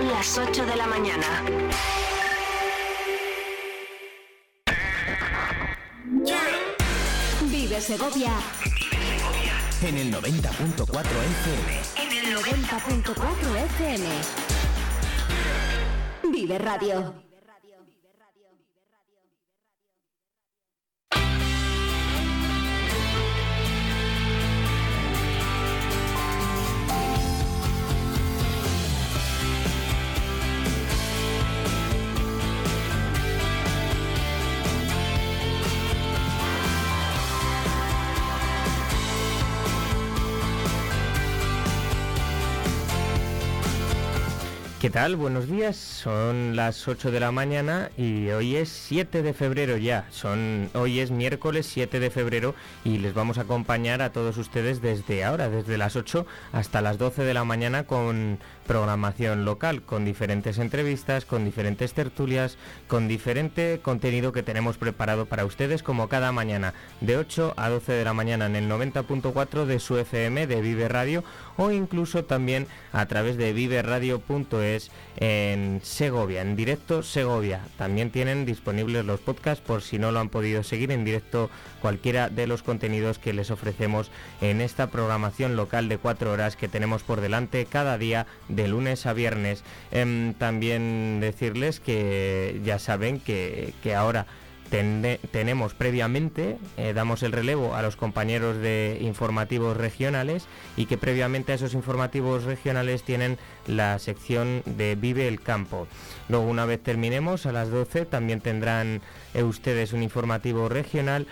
Son las 8 de la mañana. Vive Segovia. En el 90.4 FM. En el 90.4 FM. Vive Radio. ¿Qué tal? Buenos días. Son las 8 de la mañana y hoy es 7 de febrero ya. Son hoy es miércoles 7 de febrero y les vamos a acompañar a todos ustedes desde ahora, desde las 8 hasta las 12 de la mañana con programación local, con diferentes entrevistas, con diferentes tertulias, con diferente contenido que tenemos preparado para ustedes como cada mañana, de 8 a 12 de la mañana en el 90.4 de su FM de Vive Radio o incluso también a través de viveradio.es en Segovia, en directo Segovia. También tienen disponibles los podcasts por si no lo han podido seguir en directo cualquiera de los contenidos que les ofrecemos en esta programación local de cuatro horas que tenemos por delante cada día de lunes a viernes. Em, también decirles que ya saben que, que ahora tenemos previamente, eh, damos el relevo a los compañeros de informativos regionales y que previamente a esos informativos regionales tienen la sección de Vive el Campo. Luego una vez terminemos a las 12 también tendrán eh, ustedes un informativo regional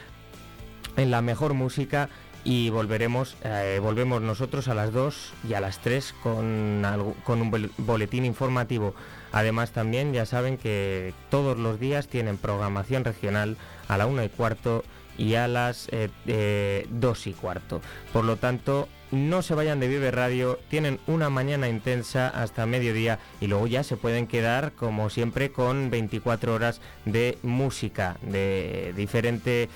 en la mejor música y volveremos, eh, volvemos nosotros a las 2 y a las 3 con, con un boletín informativo. Además también ya saben que todos los días tienen programación regional a la 1 y cuarto y a las 2 eh, eh, y cuarto. Por lo tanto, no se vayan de Vive Radio, tienen una mañana intensa hasta mediodía y luego ya se pueden quedar como siempre con 24 horas de música de diferente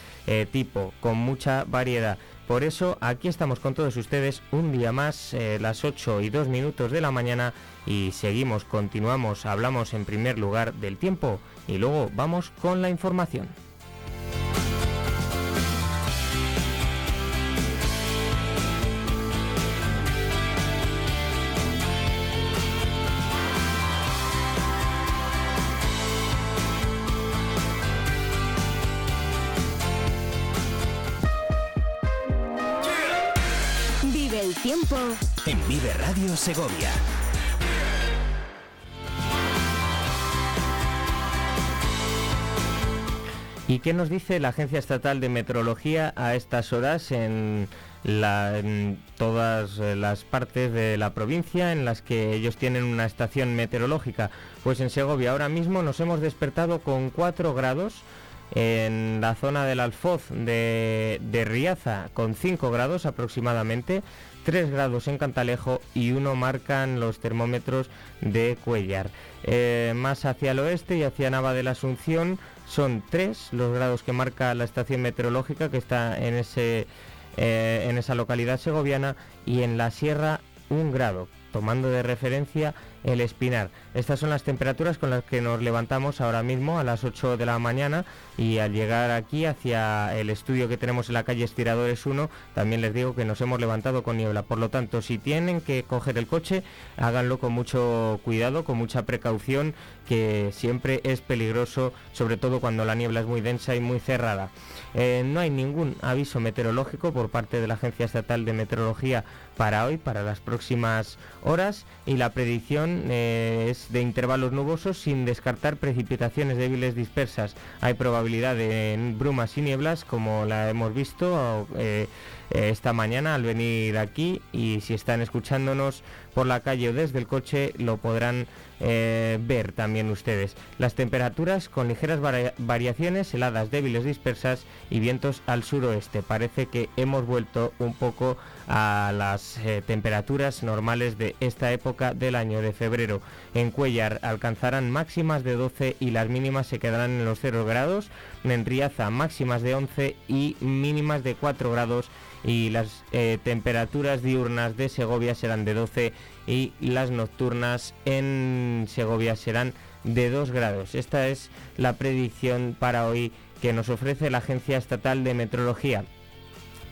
tipo, con mucha variedad. Por eso aquí estamos con todos ustedes un día más, eh, las 8 y 2 minutos de la mañana y seguimos, continuamos, hablamos en primer lugar del tiempo y luego vamos con la información. Segovia. ¿Y qué nos dice la Agencia Estatal de Meteorología a estas horas en, todas las partes de la provincia en las que ellos tienen una estación meteorológica? Pues en Segovia ahora mismo nos hemos despertado con 4 grados en la zona del Alfoz de, de Riaza con 5 grados aproximadamente, 3 grados en Cantalejo y 1 marcan los termómetros de Cuellar. Eh, más hacia el oeste y hacia Nava de la Asunción son 3 los grados que marca la estación meteorológica que está en, ese, eh, en esa localidad segoviana y en la sierra 1 grado, tomando de referencia el Espinar. Estas son las temperaturas con las que nos levantamos ahora mismo a las 8 de la mañana y al llegar aquí hacia el estudio que tenemos en la calle Estiradores 1, también les digo que nos hemos levantado con niebla. Por lo tanto, si tienen que coger el coche, háganlo con mucho cuidado, con mucha precaución, que siempre es peligroso, sobre todo cuando la niebla es muy densa y muy cerrada. Eh, no hay ningún aviso meteorológico por parte de la Agencia Estatal de Meteorología para hoy, para las próximas horas, y la predicción eh, es de intervalos nubosos sin descartar precipitaciones débiles dispersas. Hay probabilidad de brumas y nieblas como la hemos visto eh, eh, esta mañana al venir aquí y si están escuchándonos por la calle o desde el coche lo podrán eh, ver también ustedes. Las temperaturas con ligeras variaciones, heladas débiles dispersas y vientos al suroeste. Parece que hemos vuelto un poco a las eh, temperaturas normales de esta época del año de febrero. En Cuellar alcanzarán máximas de 12 y las mínimas se quedarán en los 0 grados. en Riaza máximas de 11 y mínimas de 4 grados y las eh, temperaturas diurnas de Segovia serán de 12 y las nocturnas en Segovia serán de 2 grados. Esta es la predicción para hoy que nos ofrece la Agencia Estatal de Meteorología.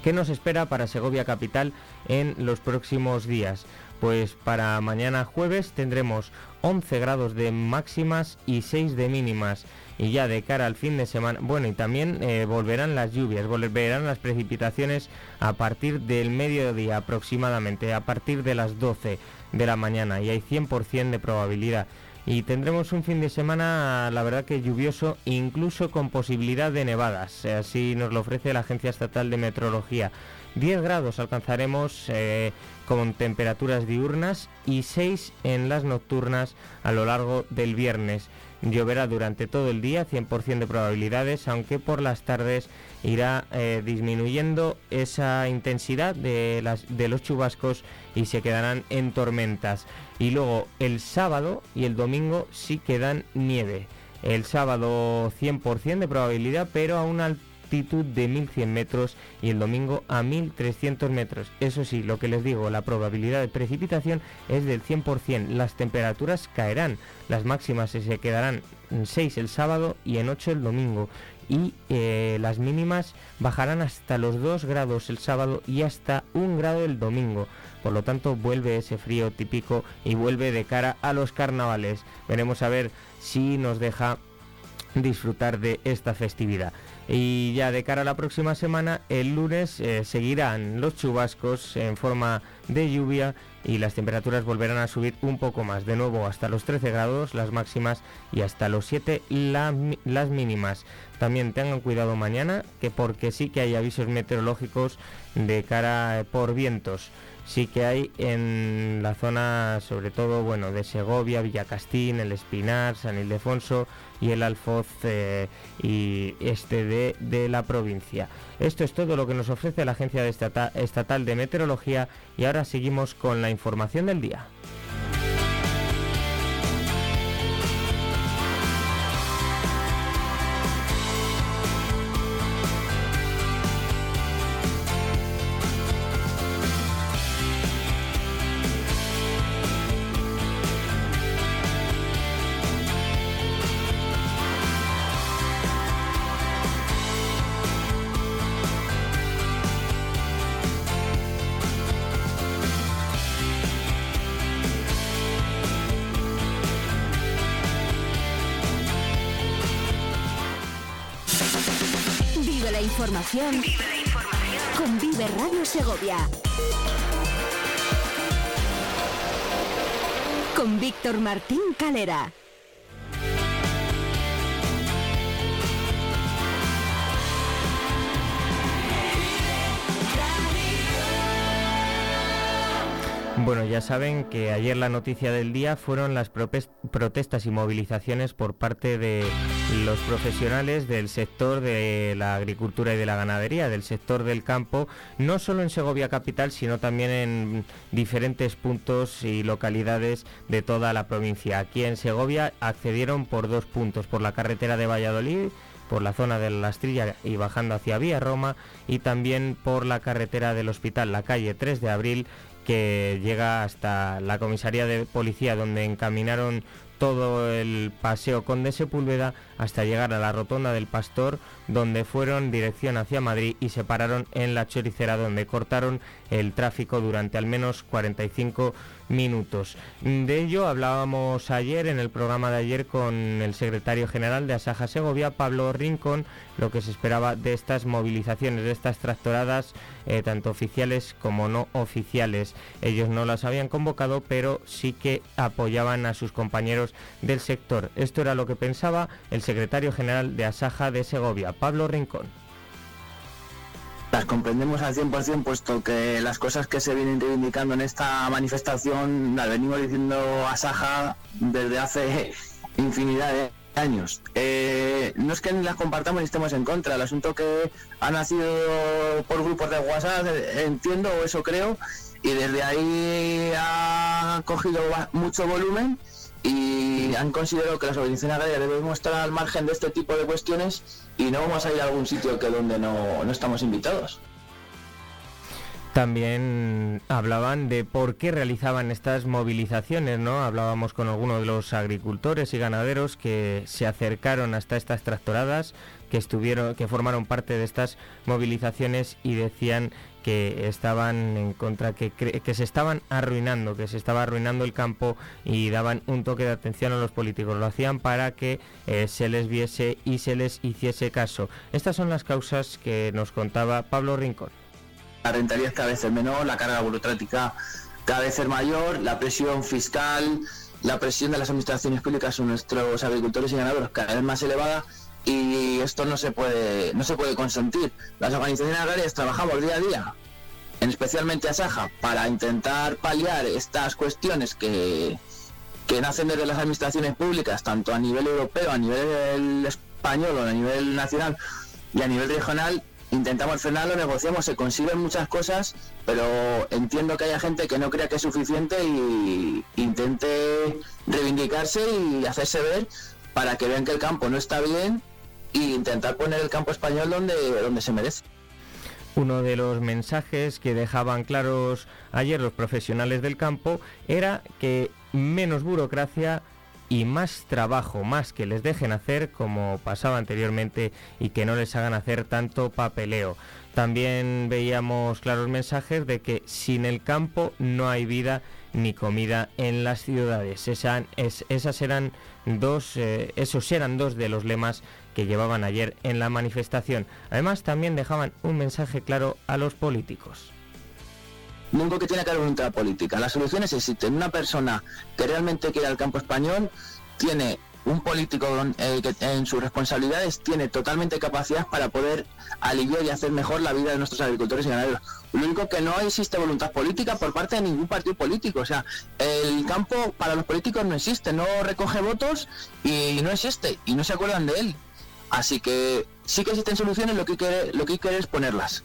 ¿Qué nos espera para Segovia Capital en los próximos días? Pues para mañana jueves tendremos 11 grados de máximas y 6 de mínimas. Y ya de cara al fin de semana, bueno, y también eh, volverán las lluvias, volverán las precipitaciones a partir del mediodía aproximadamente, a partir de las 12 de la mañana y hay 100% de probabilidad y tendremos un fin de semana, la verdad que lluvioso, incluso con posibilidad de nevadas. Así nos lo ofrece la Agencia Estatal de Meteorología. 10 grados alcanzaremos eh, con temperaturas diurnas y 6 en las nocturnas a lo largo del viernes. Lloverá durante todo el día, 100% de probabilidades, aunque por las tardes irá eh, disminuyendo esa intensidad de, las, de los chubascos y se quedarán en tormentas. Y luego el sábado y el domingo sí quedan nieve. El sábado 100% de probabilidad, pero a una de 1100 metros y el domingo a 1300 metros. Eso sí, lo que les digo, la probabilidad de precipitación es del 100%. Las temperaturas caerán, las máximas se quedarán en 6 el sábado y en 8 el domingo y eh, las mínimas bajarán hasta los 2 grados el sábado y hasta 1 grado el domingo. Por lo tanto, vuelve ese frío típico y vuelve de cara a los carnavales. Veremos a ver si nos deja disfrutar de esta festividad. Y ya de cara a la próxima semana, el lunes eh, seguirán los chubascos en forma de lluvia y las temperaturas volverán a subir un poco más, de nuevo hasta los 13 grados las máximas y hasta los 7 las mínimas. También tengan cuidado mañana, que porque sí que hay avisos meteorológicos de cara eh, por vientos sí que hay en la zona, sobre todo, bueno, de Segovia, Villacastín, el Espinar, San Ildefonso y el Alfoz eh, y este de, de, la provincia. Esto es todo lo que nos ofrece la Agencia Estatal de Meteorología y ahora seguimos con la información del día. Martín Calera. Bueno, ya saben que ayer la noticia del día fueron las protestas y movilizaciones por parte de los profesionales del sector de la agricultura y de la ganadería, del sector del campo, no solo en Segovia capital, sino también en diferentes puntos y localidades de toda la provincia. Aquí en Segovia accedieron por dos puntos, por la carretera de Valladolid por la zona de la Astrilla y bajando hacia Vía Roma y también por la carretera del hospital, la calle 3 de abril que llega hasta la comisaría de policía donde encaminaron todo el paseo Conde Sepúlveda hasta llegar a la rotonda del Pastor, donde fueron dirección hacia Madrid y se pararon en la choricera, donde cortaron el tráfico durante al menos 45 minutos. De ello hablábamos ayer en el programa de ayer con el secretario general de Asaja Segovia, Pablo Rincón, lo que se esperaba de estas movilizaciones, de estas tractoradas, eh, tanto oficiales como no oficiales. Ellos no las habían convocado, pero sí que apoyaban a sus compañeros del sector. Esto era lo que pensaba el secretario general de Asaja de Segovia, Pablo Rincón. Las comprendemos al 100% puesto que las cosas que se vienen reivindicando en esta manifestación las venimos diciendo a Saja desde hace infinidad de años. Eh, no es que las compartamos ni estemos en contra, el asunto que ha nacido por grupos de WhatsApp, entiendo o eso creo, y desde ahí ha cogido mucho volumen y han considerado que las organizaciones agrarias debemos estar al margen de este tipo de cuestiones y no vamos a ir a algún sitio que donde no, no estamos invitados. También hablaban de por qué realizaban estas movilizaciones, ¿no? Hablábamos con algunos de los agricultores y ganaderos que se acercaron hasta estas tractoradas, que estuvieron, que formaron parte de estas movilizaciones y decían que estaban en contra, que, se estaban arruinando, que se estaba arruinando el campo y daban un toque de atención a los políticos. Lo hacían para que eh, se les viese y se les hiciese caso. Estas son las causas que nos contaba Pablo Rincón la rentabilidad cada vez es menor, la carga burocrática cada vez es mayor, la presión fiscal, la presión de las administraciones públicas sobre nuestros agricultores y ganaderos cada vez más elevada y esto no se puede no se puede consentir. Las organizaciones agrarias trabajamos día a día, en especialmente a Saja, para intentar paliar estas cuestiones que, que nacen desde las administraciones públicas, tanto a nivel europeo, a nivel español o a nivel nacional y a nivel regional intentamos frenarlo, negociamos, se consiguen muchas cosas, pero entiendo que haya gente que no crea que es suficiente y intente reivindicarse y hacerse ver para que vean que el campo no está bien e intentar poner el campo español donde, donde se merece. Uno de los mensajes que dejaban claros ayer los profesionales del campo era que menos burocracia, y más trabajo, más que les dejen hacer como pasaba anteriormente y que no les hagan hacer tanto papeleo. También veíamos claros mensajes de que sin el campo no hay vida ni comida en las ciudades. esas eran dos, eh, esos eran dos de los lemas llevaban ayer en la manifestación. Además también dejaban un mensaje claro a los políticos. Nunca que tiene que haber voluntad política. Las soluciones existen. Una persona que realmente quiere el campo español tiene un político eh, que en sus responsabilidades tiene totalmente capacidad para poder aliviar y hacer mejor la vida de nuestros agricultores y ganaderos. Lo único que no existe voluntad política por parte de ningún partido político. O sea, el campo para los políticos no existe, no recoge votos y no existe y no se acuerdan de él. Así que sí que existen soluciones, lo que quiere, lo que quiere es ponerlas.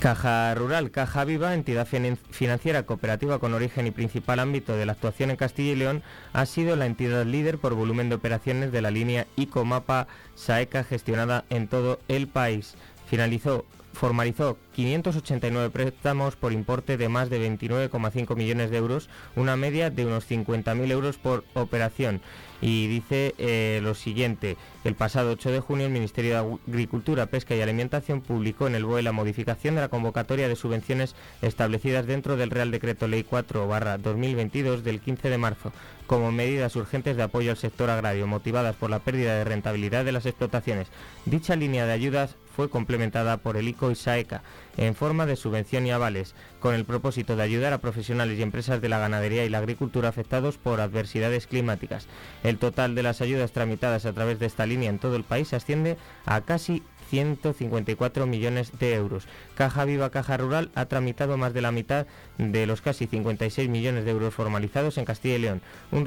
Caja Rural, Caja Viva, entidad financiera cooperativa con origen y principal ámbito de la actuación en Castilla y León, ha sido la entidad líder por volumen de operaciones de la línea ICOMAPA SAECA gestionada en todo el país. Finalizó formalizó 589 préstamos por importe de más de 29,5 millones de euros, una media de unos 50.000 euros por operación y dice eh, lo siguiente. El pasado 8 de junio el Ministerio de Agricultura, Pesca y Alimentación publicó en el BOE la modificación de la convocatoria de subvenciones establecidas dentro del Real Decreto Ley 4-2022 del 15 de marzo como medidas urgentes de apoyo al sector agrario motivadas por la pérdida de rentabilidad de las explotaciones. Dicha línea de ayudas fue complementada por el ICO y SAECA en forma de subvención y avales, con el propósito de ayudar a profesionales y empresas de la ganadería y la agricultura afectados por adversidades climáticas. El total de las ayudas tramitadas a través de esta línea en todo el país asciende a casi 154 millones de euros. Caja Viva Caja Rural ha tramitado más de la mitad de los casi 56 millones de euros formalizados en Castilla y León, un,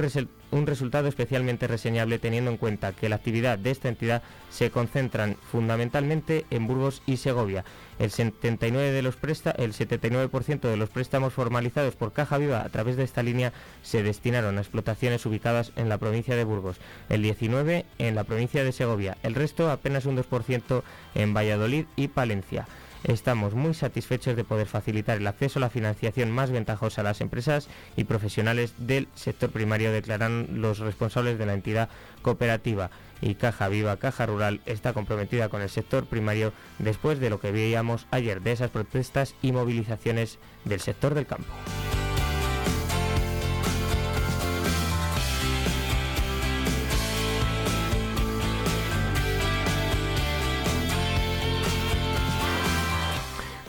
resultado especialmente reseñable teniendo en cuenta que la actividad de esta entidad se concentran fundamentalmente en Burgos y Segovia. El 79%, de los el 79 de los préstamos formalizados por Caja Viva a través de esta línea se destinaron a explotaciones ubicadas en la provincia de Burgos, el 19% en la provincia de Segovia, el resto apenas un 2% en Valladolid y Palencia. Estamos muy satisfechos de poder facilitar el acceso a la financiación más ventajosa a las empresas y profesionales del sector primario, declaran los responsables de la entidad cooperativa. Y Caja Viva, Caja Rural está comprometida con el sector primario después de lo que veíamos ayer de esas protestas y movilizaciones del sector del campo.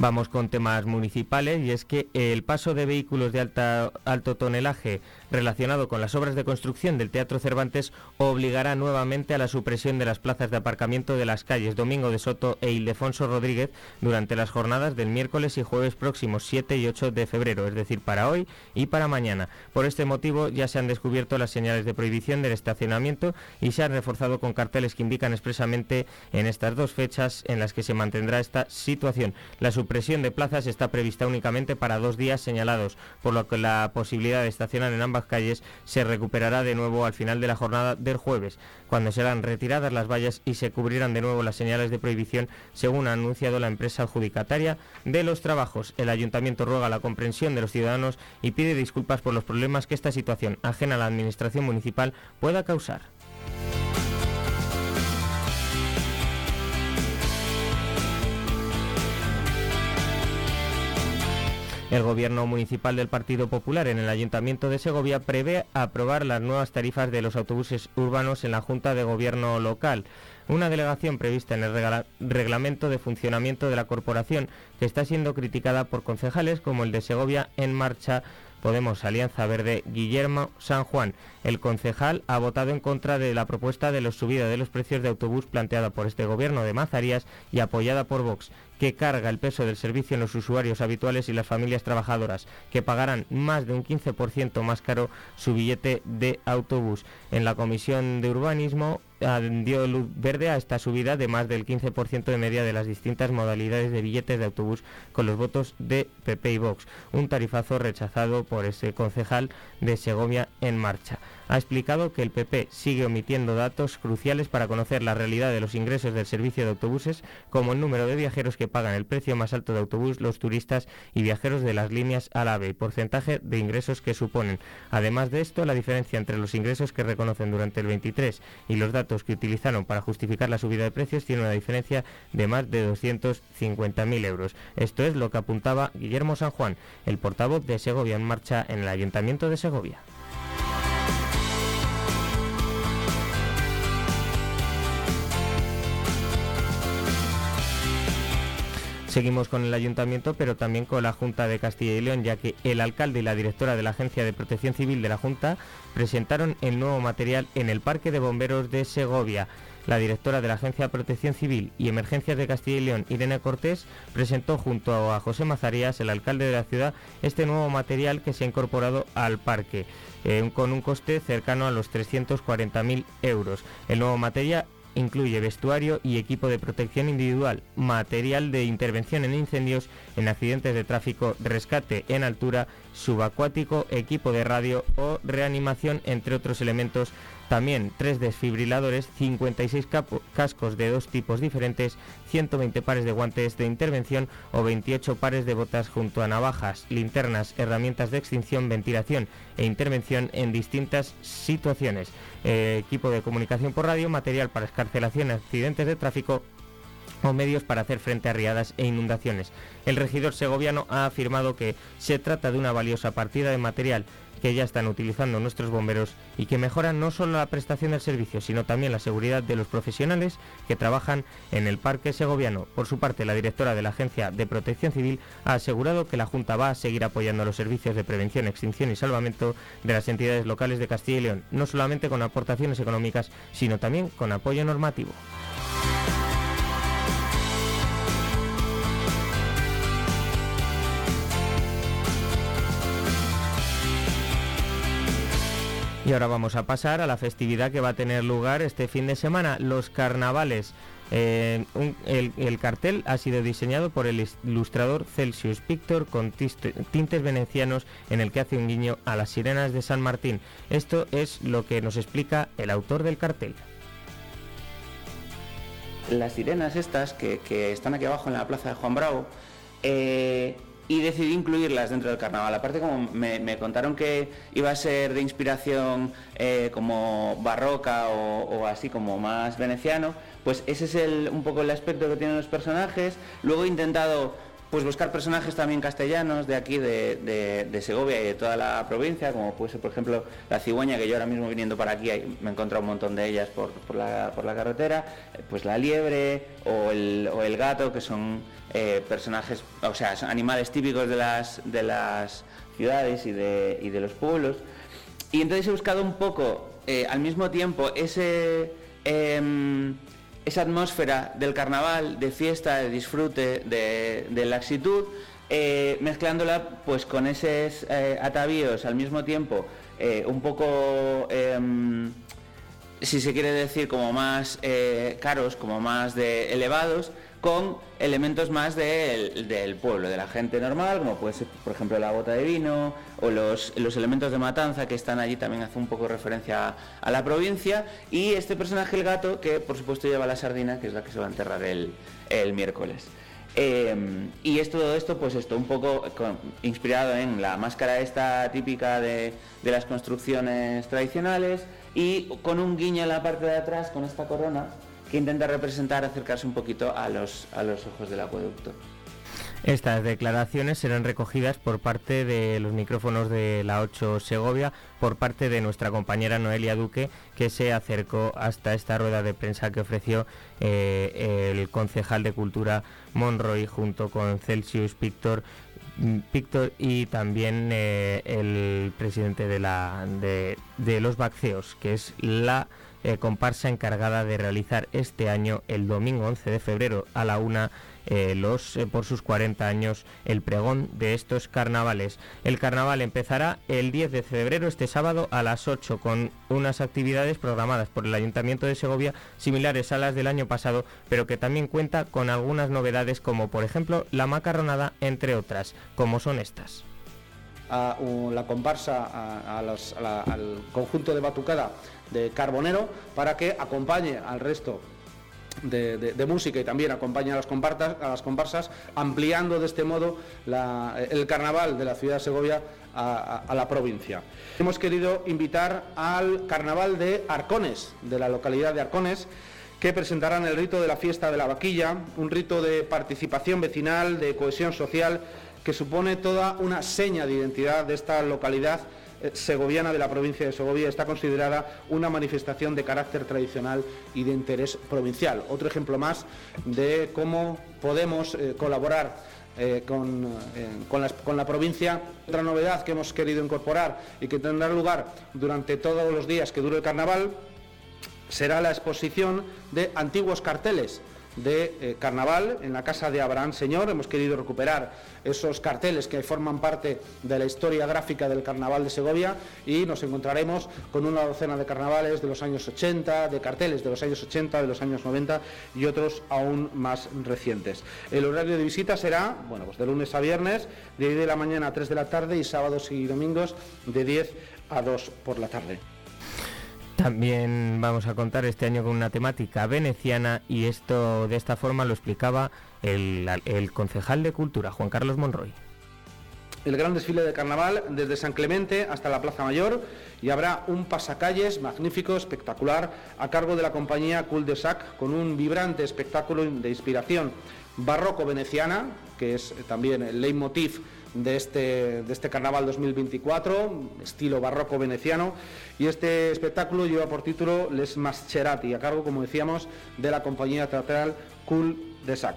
Vamos con temas municipales y es que el paso de vehículos de alta, alto tonelaje relacionado con las obras de construcción del Teatro Cervantes obligará nuevamente a la supresión de las plazas de aparcamiento de las calles Domingo de Soto e Ildefonso Rodríguez durante las jornadas del miércoles y jueves próximos 7 y 8 de febrero, es decir, para hoy y para mañana. Por este motivo ya se han descubierto las señales de prohibición del estacionamiento y se han reforzado con carteles que indican expresamente en estas dos fechas en las que se mantendrá esta situación. La de plazas está prevista únicamente para dos días señalados, por lo que la posibilidad de estacionar en ambas calles se recuperará de nuevo al final de la jornada del jueves, cuando serán retiradas las vallas y se cubrirán de nuevo las señales de prohibición, según ha anunciado la empresa adjudicataria de los trabajos. El ayuntamiento ruega la comprensión de los ciudadanos y pide disculpas por los problemas que esta situación ajena a la administración municipal pueda causar. El gobierno municipal del Partido Popular en el Ayuntamiento de Segovia prevé aprobar las nuevas tarifas de los autobuses urbanos en la Junta de Gobierno local. Una delegación prevista en el reglamento de funcionamiento de la corporación que está siendo criticada por concejales como el de Segovia en marcha Podemos Alianza Verde, Guillermo San Juan. El concejal ha votado en contra de la propuesta de la subida de los precios de autobús planteada por este gobierno de Mazarías y apoyada por Vox, que carga el peso del servicio en los usuarios habituales y las familias trabajadoras, que pagarán más de un 15% más caro su billete de autobús. En la Comisión de Urbanismo dio luz verde a esta subida de más del 15% de media de las distintas modalidades de billetes de autobús con los votos de PP y Vox, un tarifazo rechazado por ese concejal de Segovia en marcha ha explicado que el PP sigue omitiendo datos cruciales para conocer la realidad de los ingresos del servicio de autobuses, como el número de viajeros que pagan el precio más alto de autobús, los turistas y viajeros de las líneas AVE y porcentaje de ingresos que suponen. Además de esto, la diferencia entre los ingresos que reconocen durante el 23 y los datos que utilizaron para justificar la subida de precios tiene una diferencia de más de 250.000 euros. Esto es lo que apuntaba Guillermo San Juan, el portavoz de Segovia en marcha en el Ayuntamiento de Segovia. Seguimos con el ayuntamiento, pero también con la Junta de Castilla y León, ya que el alcalde y la directora de la Agencia de Protección Civil de la Junta presentaron el nuevo material en el Parque de Bomberos de Segovia. La directora de la Agencia de Protección Civil y Emergencias de Castilla y León, Irene Cortés, presentó junto a José Mazarías, el alcalde de la ciudad, este nuevo material que se ha incorporado al parque, eh, con un coste cercano a los 340.000 euros. El nuevo material incluye vestuario y equipo de protección individual, material de intervención en incendios, en accidentes de tráfico, rescate en altura, subacuático, equipo de radio o reanimación, entre otros elementos también tres desfibriladores, 56 cascos de dos tipos diferentes, 120 pares de guantes de intervención o 28 pares de botas junto a navajas, linternas, herramientas de extinción, ventilación e intervención en distintas situaciones. Eh, equipo de comunicación por radio, material para escarcelación, accidentes de tráfico o medios para hacer frente a riadas e inundaciones. El regidor segoviano ha afirmado que se trata de una valiosa partida de material que ya están utilizando nuestros bomberos y que mejoran no solo la prestación del servicio, sino también la seguridad de los profesionales que trabajan en el parque segoviano. Por su parte, la directora de la Agencia de Protección Civil ha asegurado que la Junta va a seguir apoyando los servicios de prevención, extinción y salvamento de las entidades locales de Castilla y León, no solamente con aportaciones económicas, sino también con apoyo normativo. Y ahora vamos a pasar a la festividad que va a tener lugar este fin de semana, los carnavales. Eh, el, cartel ha sido diseñado por el ilustrador Celsius Pictor con tintes venecianos en el que hace un guiño a las sirenas de San Martín. Esto es lo que nos explica el autor del cartel. Las sirenas estas que, están aquí abajo en la plaza de Juan Bravo eh, y decidí incluirlas dentro del carnaval. Aparte como me, contaron que iba a ser de inspiración eh, como barroca o, así como más veneciano, pues ese es el, un poco el aspecto que tienen los personajes. Luego he intentado pues buscar personajes también castellanos de aquí, de, Segovia y de toda la provincia, como puede ser, por ejemplo, la cigüeña, que yo ahora mismo viniendo para aquí me he encontrado un montón de ellas por, la, carretera, eh, pues la liebre o el, gato, que son eh, personajes, o sea, animales típicos de las, de las ciudades y de, de los pueblos. Y entonces he buscado un poco, eh, al mismo tiempo, ese em, esa atmósfera del carnaval, de fiesta, de disfrute, de, laxitud, eh, mezclándola pues con esos atavíos al mismo tiempo un poco em, si se quiere decir, como más eh, caros, como más elevados, con elementos más del, pueblo, de la gente normal, como puede ser, por ejemplo, la bota de vino o los, elementos de matanza que están allí también hace un poco referencia a, la provincia. Y este personaje, el gato, que por supuesto lleva la sardina, que es la que se va a enterrar el, miércoles. Eh, y es todo esto, pues esto, un poco inspirado en la máscara esta típica de, de las construcciones tradicionales y con un guiño en la parte de atrás, con esta corona, que intenta representar, acercarse un poquito a los, a los ojos del acueducto. Estas declaraciones serán recogidas por parte de los micrófonos de la 8 Segovia, por parte de nuestra compañera Noelia Duque, que se acercó hasta esta rueda de prensa que ofreció eh, el concejal de Cultura Monroy junto con Celsius Pictor, Pictor y también eh, el presidente de, la, de, los Baxeos, que es la eh, comparsa encargada de realizar este año, el domingo 11 de febrero a la una, eh, los, eh, por sus 40 años, el pregón de estos carnavales. El carnaval empezará el 10 de febrero, este sábado, a las 8, con unas actividades programadas por el Ayuntamiento de Segovia, similares a las del año pasado, pero que también cuenta con algunas novedades, como por ejemplo la macarronada, entre otras, como son estas. A, la comparsa, al conjunto de batucada de Carbonero para que acompañe al resto de, música y también acompañe a las, comparsas, ampliando de este modo el carnaval de la ciudad de Segovia a, la provincia. Hemos querido invitar al carnaval de Arcones, de la localidad de Arcones, que presentarán el rito de la fiesta de la vaquilla, un rito de participación vecinal, de cohesión social, que supone toda una seña de identidad de esta localidad segoviana de la provincia de Segovia está considerada una manifestación de carácter tradicional y de interés provincial. Otro ejemplo más de cómo podemos eh, colaborar eh, con, con, la, provincia. Otra novedad que hemos querido incorporar y que tendrá lugar durante todos los días que dure el carnaval será la exposición de antiguos carteles de eh, carnaval en la casa de Abraham Señor. Hemos querido recuperar esos carteles que forman parte de la historia gráfica del carnaval de Segovia y nos encontraremos con una docena de carnavales de los años 80, de carteles de los años 80, de los años 90 y otros aún más recientes. El horario de visita será, bueno, pues de lunes a viernes, de 10 de la mañana a 3 de la tarde y sábados y domingos de 10 a 2 por la tarde. También vamos a contar este año con una temática veneciana y esto de esta forma lo explicaba el, concejal de Cultura, Juan Carlos Monroy. El gran desfile de carnaval desde San Clemente hasta la Plaza Mayor y habrá un pasacalles magnífico, espectacular, a cargo de la compañía Cul de Sac con un vibrante espectáculo de inspiración barroco veneciana, que es también el leitmotiv de este, de este carnaval 2024, estilo barroco veneciano, y este espectáculo lleva por título Les Mascherati, a cargo, como decíamos, de la compañía teatral Cool de Sac.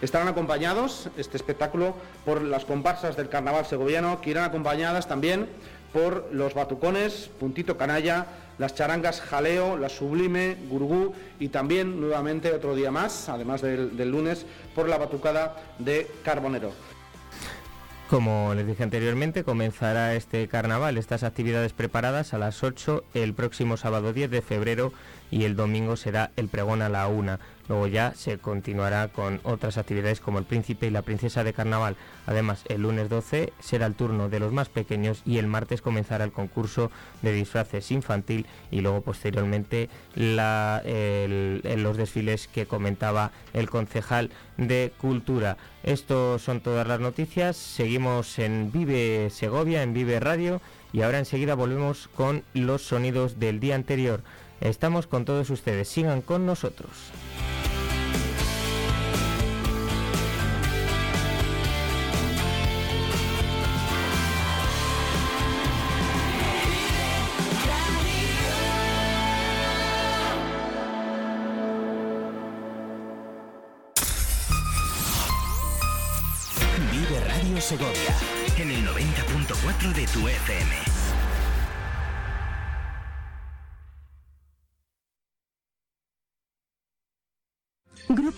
Estarán acompañados este espectáculo por las comparsas del carnaval segoviano, que irán acompañadas también por los batucones, puntito canalla, las charangas jaleo, la sublime, gurgú y también nuevamente otro día más, además del lunes, por la batucada de Carbonero. Como les dije anteriormente, comenzará este carnaval, estas actividades preparadas a las 8 el próximo sábado 10 de febrero y el domingo será el pregón a la 1. Luego ya se continuará con otras actividades como el príncipe y la princesa de carnaval. Además, el lunes 12 será el turno de los más pequeños y el martes comenzará el concurso de disfraces infantil y luego posteriormente los desfiles que comentaba el concejal de Cultura. Estos son todas las noticias. Seguimos en Vive Segovia, en Vive Radio y ahora enseguida volvemos con los sonidos del día anterior. Estamos con todos ustedes. Sigan con nosotros. Segovia en el 90.4 de tu FM.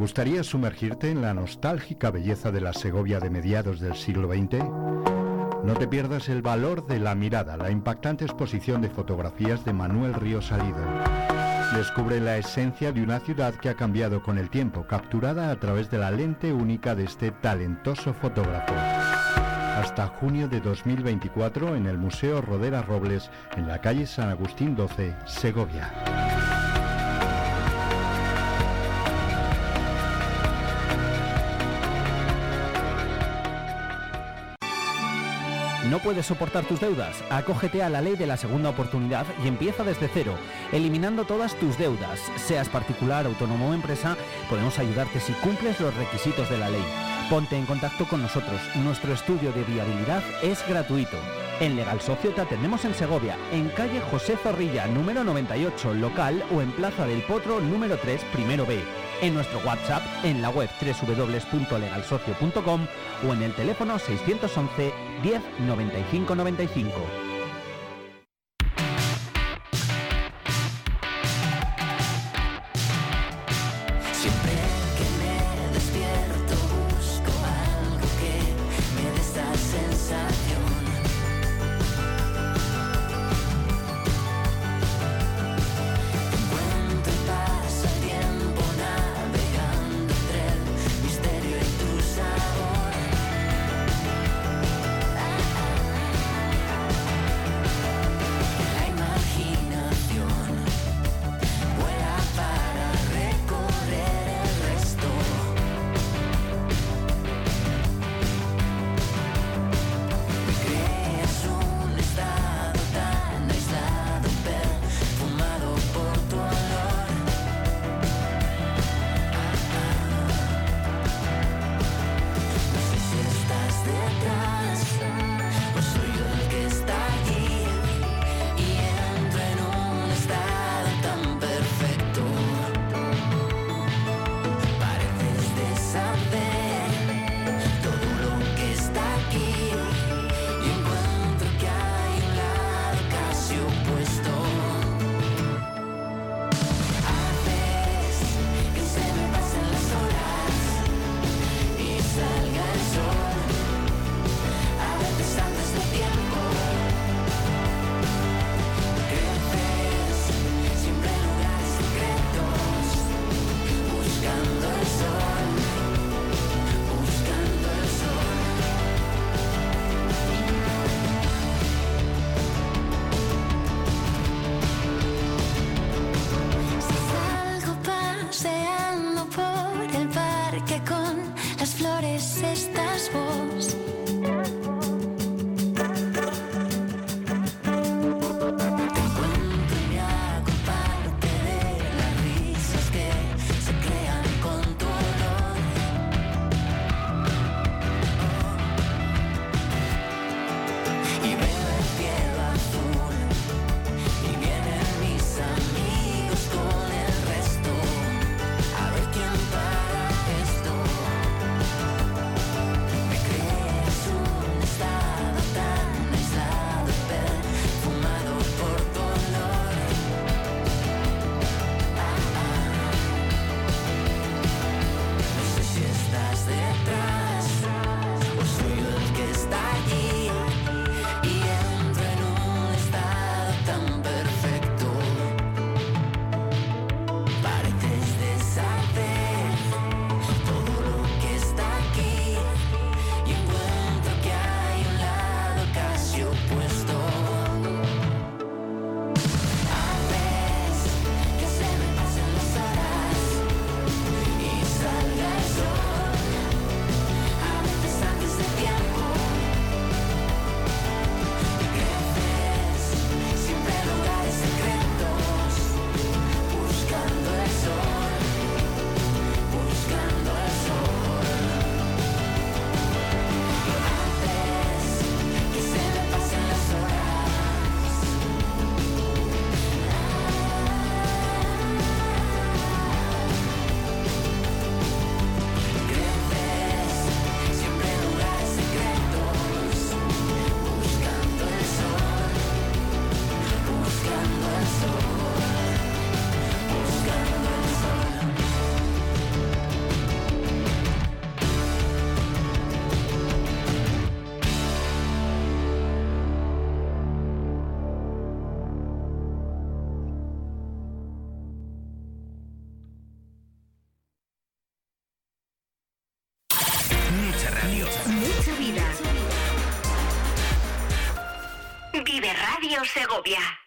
Gustaría sumergirte en la nostálgica belleza de la Segovia de mediados del siglo XX? No te pierdas el valor de la mirada, la impactante exposición de fotografías de Manuel Río Salido. Descubre la esencia de una ciudad que ha cambiado con el tiempo, capturada a través de la lente única de este talentoso fotógrafo. Hasta junio de 2024 en el Museo Rodera Robles, en la calle San Agustín 12, Segovia. ¿No puedes soportar tus deudas? Acógete a la ley de la segunda oportunidad y empieza desde cero, eliminando todas tus deudas. Seas particular, autónomo o empresa, podemos ayudarte si cumples los requisitos de la ley. Ponte en contacto con nosotros. Nuestro estudio de viabilidad es gratuito. En Legal Socio te atendemos en Segovia, en calle José Zorrilla, número 98, local o en Plaza del Potro, número 3, primero B. En nuestro WhatsApp, en la web www.legalsocio.com o en el teléfono 611 10 95 95. Vive Radio Segovia.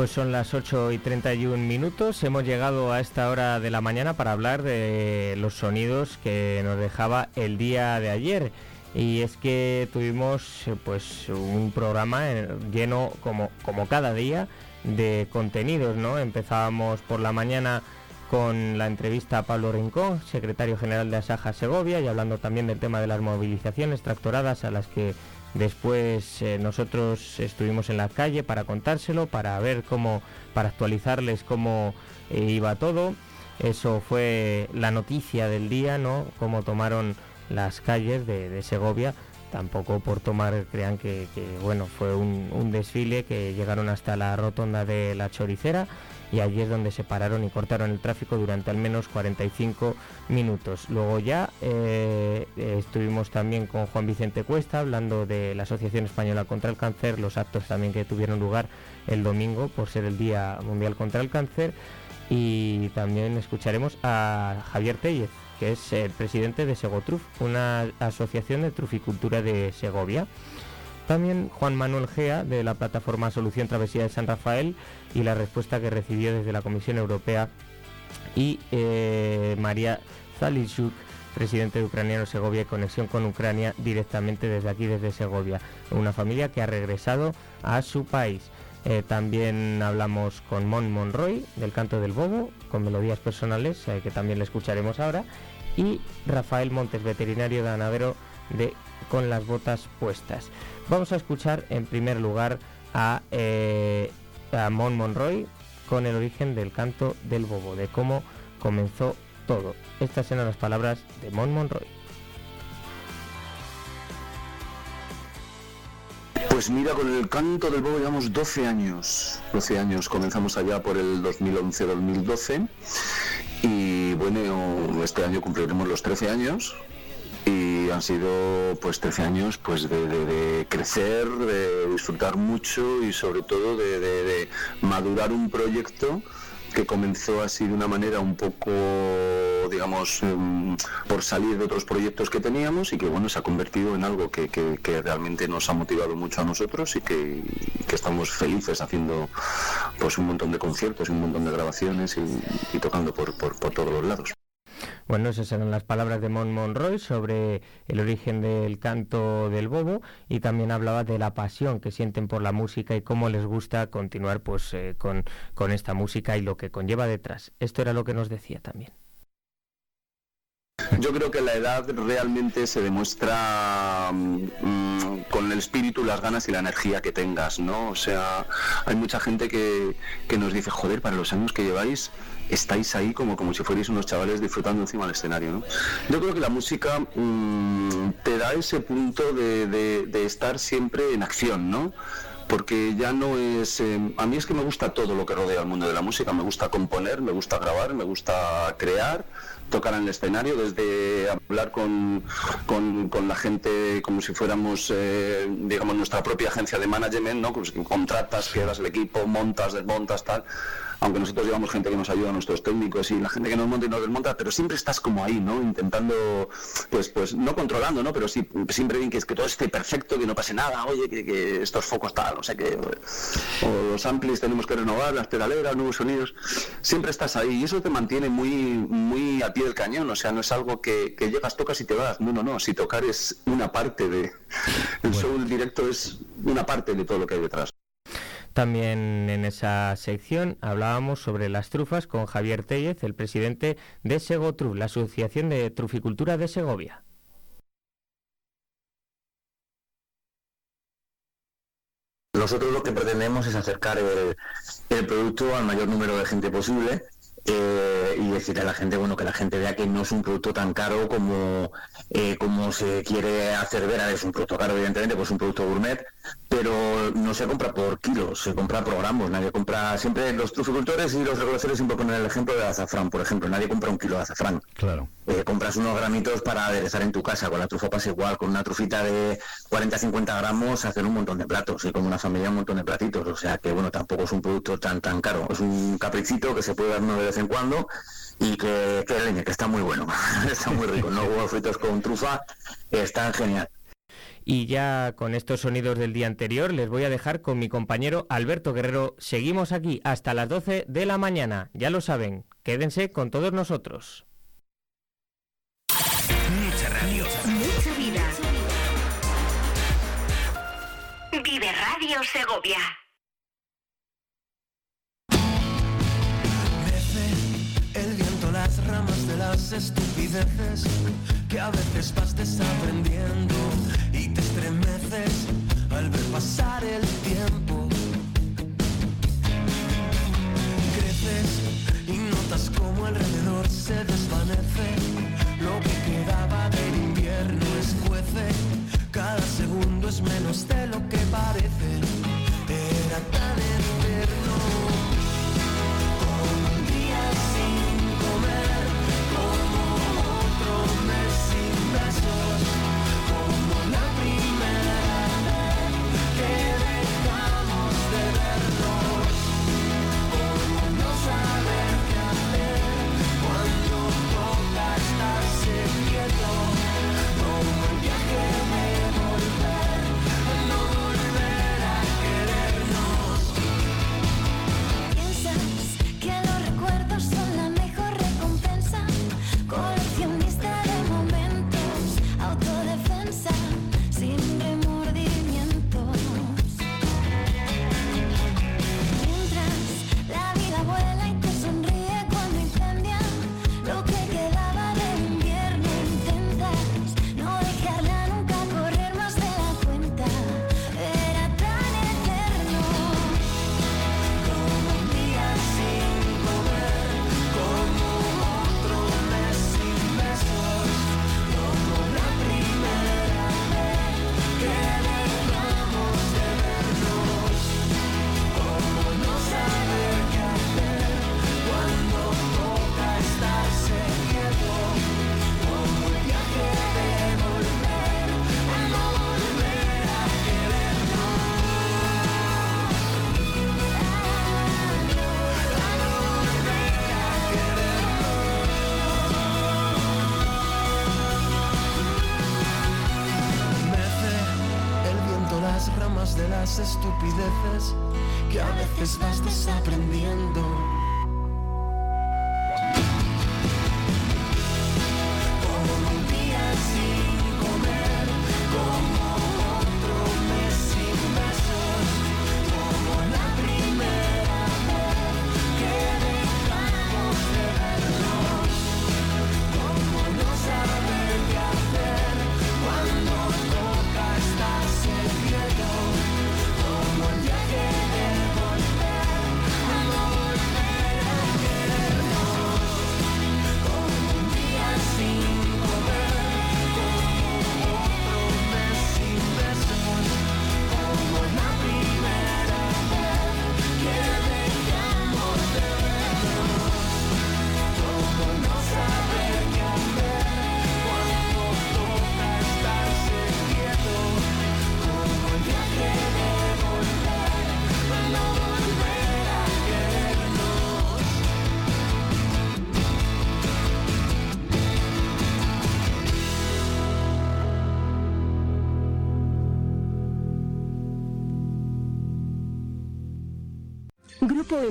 Pues son las 8 y 31 minutos. Hemos llegado a esta hora de la mañana para hablar de los sonidos que nos dejaba el día de ayer. Y es que tuvimos pues un programa eh, lleno como, como cada día de contenidos, ¿no? Empezábamos por la mañana con la entrevista a Pablo Rincón, secretario general de Asaja Segovia, y hablando también del tema de las movilizaciones tractoradas a las que Después eh, nosotros estuvimos en la calle para contárselo, para ver cómo, para actualizarles cómo eh, iba todo. Eso fue la noticia del día, ¿no? Cómo tomaron las calles de, Segovia. Tampoco por tomar, crean que, bueno, fue un desfile que llegaron hasta la rotonda de la Choricera y allí es donde se pararon y cortaron el tráfico durante al menos 45 minutos. Luego ya eh, eh, estuvimos también con Juan Vicente Cuesta hablando de la Asociación Española contra el Cáncer, los actos también que tuvieron lugar el domingo por ser el Día Mundial contra el Cáncer y también escucharemos a Javier Tellez, que es el presidente de Segotruf, una asociación de truficultura de Segovia. También Juan Manuel Gea de la plataforma Solución Travesía de San Rafael y la respuesta que recibió desde la Comisión Europea y eh, María Zalishuk, presidente de Ucraniano Segovia y conexión con Ucrania directamente desde aquí, desde Segovia, una familia que ha regresado a su país. Eh, también hablamos con Mon Monroy del canto del bobo, con melodías personales, eh, que también le escucharemos ahora, y Rafael Montes, veterinario ganadero de Con las botas puestas. Vamos a escuchar en primer lugar a, eh, Mon Monroy con el origen del canto del bobo, de cómo comenzó todo. Estas eran las palabras de Mon Monroy. Pues mira, con el canto del bobo llevamos 12 años. 12 años, comenzamos allá por el 2011-2012 y bueno, este año cumpliremos los 13 años y han sido pues 13 años pues de, crecer, de disfrutar mucho y sobre todo de, madurar un proyecto que comenzó así de una manera un poco, digamos, em, por salir de otros proyectos que teníamos y que bueno, se ha convertido en algo que, realmente nos ha motivado mucho a nosotros y que, estamos felices haciendo pues un montón de conciertos y un montón de grabaciones y, tocando por todos los lados. Bueno, esas eran las palabras de Mon Monroy sobre el origen del canto del bobo y también hablaba de la pasión que sienten por la música y cómo les gusta continuar pues eh, con, con esta música y lo que conlleva detrás. Esto era lo que nos decía también. Yo creo que la edad realmente se demuestra mm, con el espíritu, las ganas y la energía que tengas, ¿no? O sea, hay mucha gente que, que nos dice, joder, para los años que lleváis, estáis ahí como, como si fuerais unos chavales disfrutando encima del escenario. ¿no? Yo creo que la música mm, te da ese punto de, estar siempre en acción, ¿no? porque ya no es... Eh, a mí es que me gusta todo lo que rodea el mundo de la música, me gusta componer, me gusta grabar, me gusta crear, tocar en el escenario, desde hablar con, con, la gente como si fuéramos, eh, digamos, nuestra propia agencia de management, ¿no? Pues contratas, quedas el equipo, montas, desmontas, tal aunque nosotros llevamos gente que nos ayuda, nuestros técnicos y la gente que nos monta y nos desmonta, pero siempre estás como ahí, ¿no? Intentando, pues, pues no controlando, ¿no? Pero sí, siempre bien que, es que todo esté perfecto, que no pase nada, oye, que, estos focos tal, o sea que, o los amplis tenemos que renovar, las pedaleras, nuevos sonidos, siempre estás ahí y eso te mantiene muy, muy a pie del cañón, o sea, no es algo que, que llegas, tocas y te vas. No, no, no. Si tocar es una parte de. El show en directo es una parte de todo lo que hay detrás. También en esa sección hablábamos sobre las trufas con Javier Tellez, el presidente de Segotruf, la Asociación de Truficultura de Segovia. Nosotros lo que pretendemos es acercar el, el producto al mayor número de gente posible eh, y decirle a la gente, bueno, que la gente vea que no es un producto tan caro como, eh, como se quiere hacer ver. Es un producto caro, evidentemente, pues un producto gourmet, pero no se compra por kilos, se compra por gramos. Nadie compra, siempre los truficultores y los recolectores siempre ponen el ejemplo de azafrán, por ejemplo. Nadie compra un kilo de azafrán. Claro. Eh, compras unos gramitos para aderezar en tu casa. Con la trufa pasa igual. Con una trufita de 40-50 gramos hacer un montón de platos y como una familia un montón de platitos. O sea que, bueno, tampoco es un producto tan tan caro. Es un capricito que se puede dar de vez en cuando y que, que leña, que está muy bueno. está muy rico. Los huevos fritos con trufa están genial. Y ya con estos sonidos del día anterior les voy a dejar con mi compañero Alberto Guerrero. Seguimos aquí hasta las 12 de la mañana. Ya lo saben, quédense con todos nosotros. Mucha radio. Mucha vida. Vive Radio Segovia. Estupideces que a veces vas desaprendiendo y te estremeces al ver pasar el tiempo. Creces y notas como alrededor se desvanece. Lo que quedaba del invierno escuece. Cada segundo es menos de lo que parece. Era tan eterno.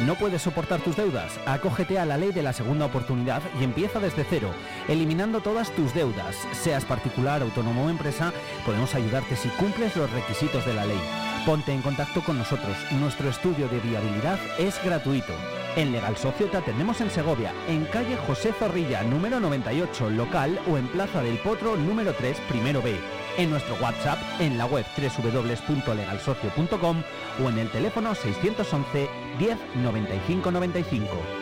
¿No puedes soportar tus deudas? Acógete a la ley de la segunda oportunidad y empieza desde cero, eliminando todas tus deudas. Seas particular, autónomo o empresa, podemos ayudarte si cumples los requisitos de la ley. Ponte en contacto con nosotros. Nuestro estudio de viabilidad es gratuito. En Legal Socio te atendemos en Segovia, en calle José Zorrilla, número 98, local o en Plaza del Potro, número 3, primero B. En nuestro WhatsApp, en la web www.legalsocio.com o en el teléfono 611 10 95 95.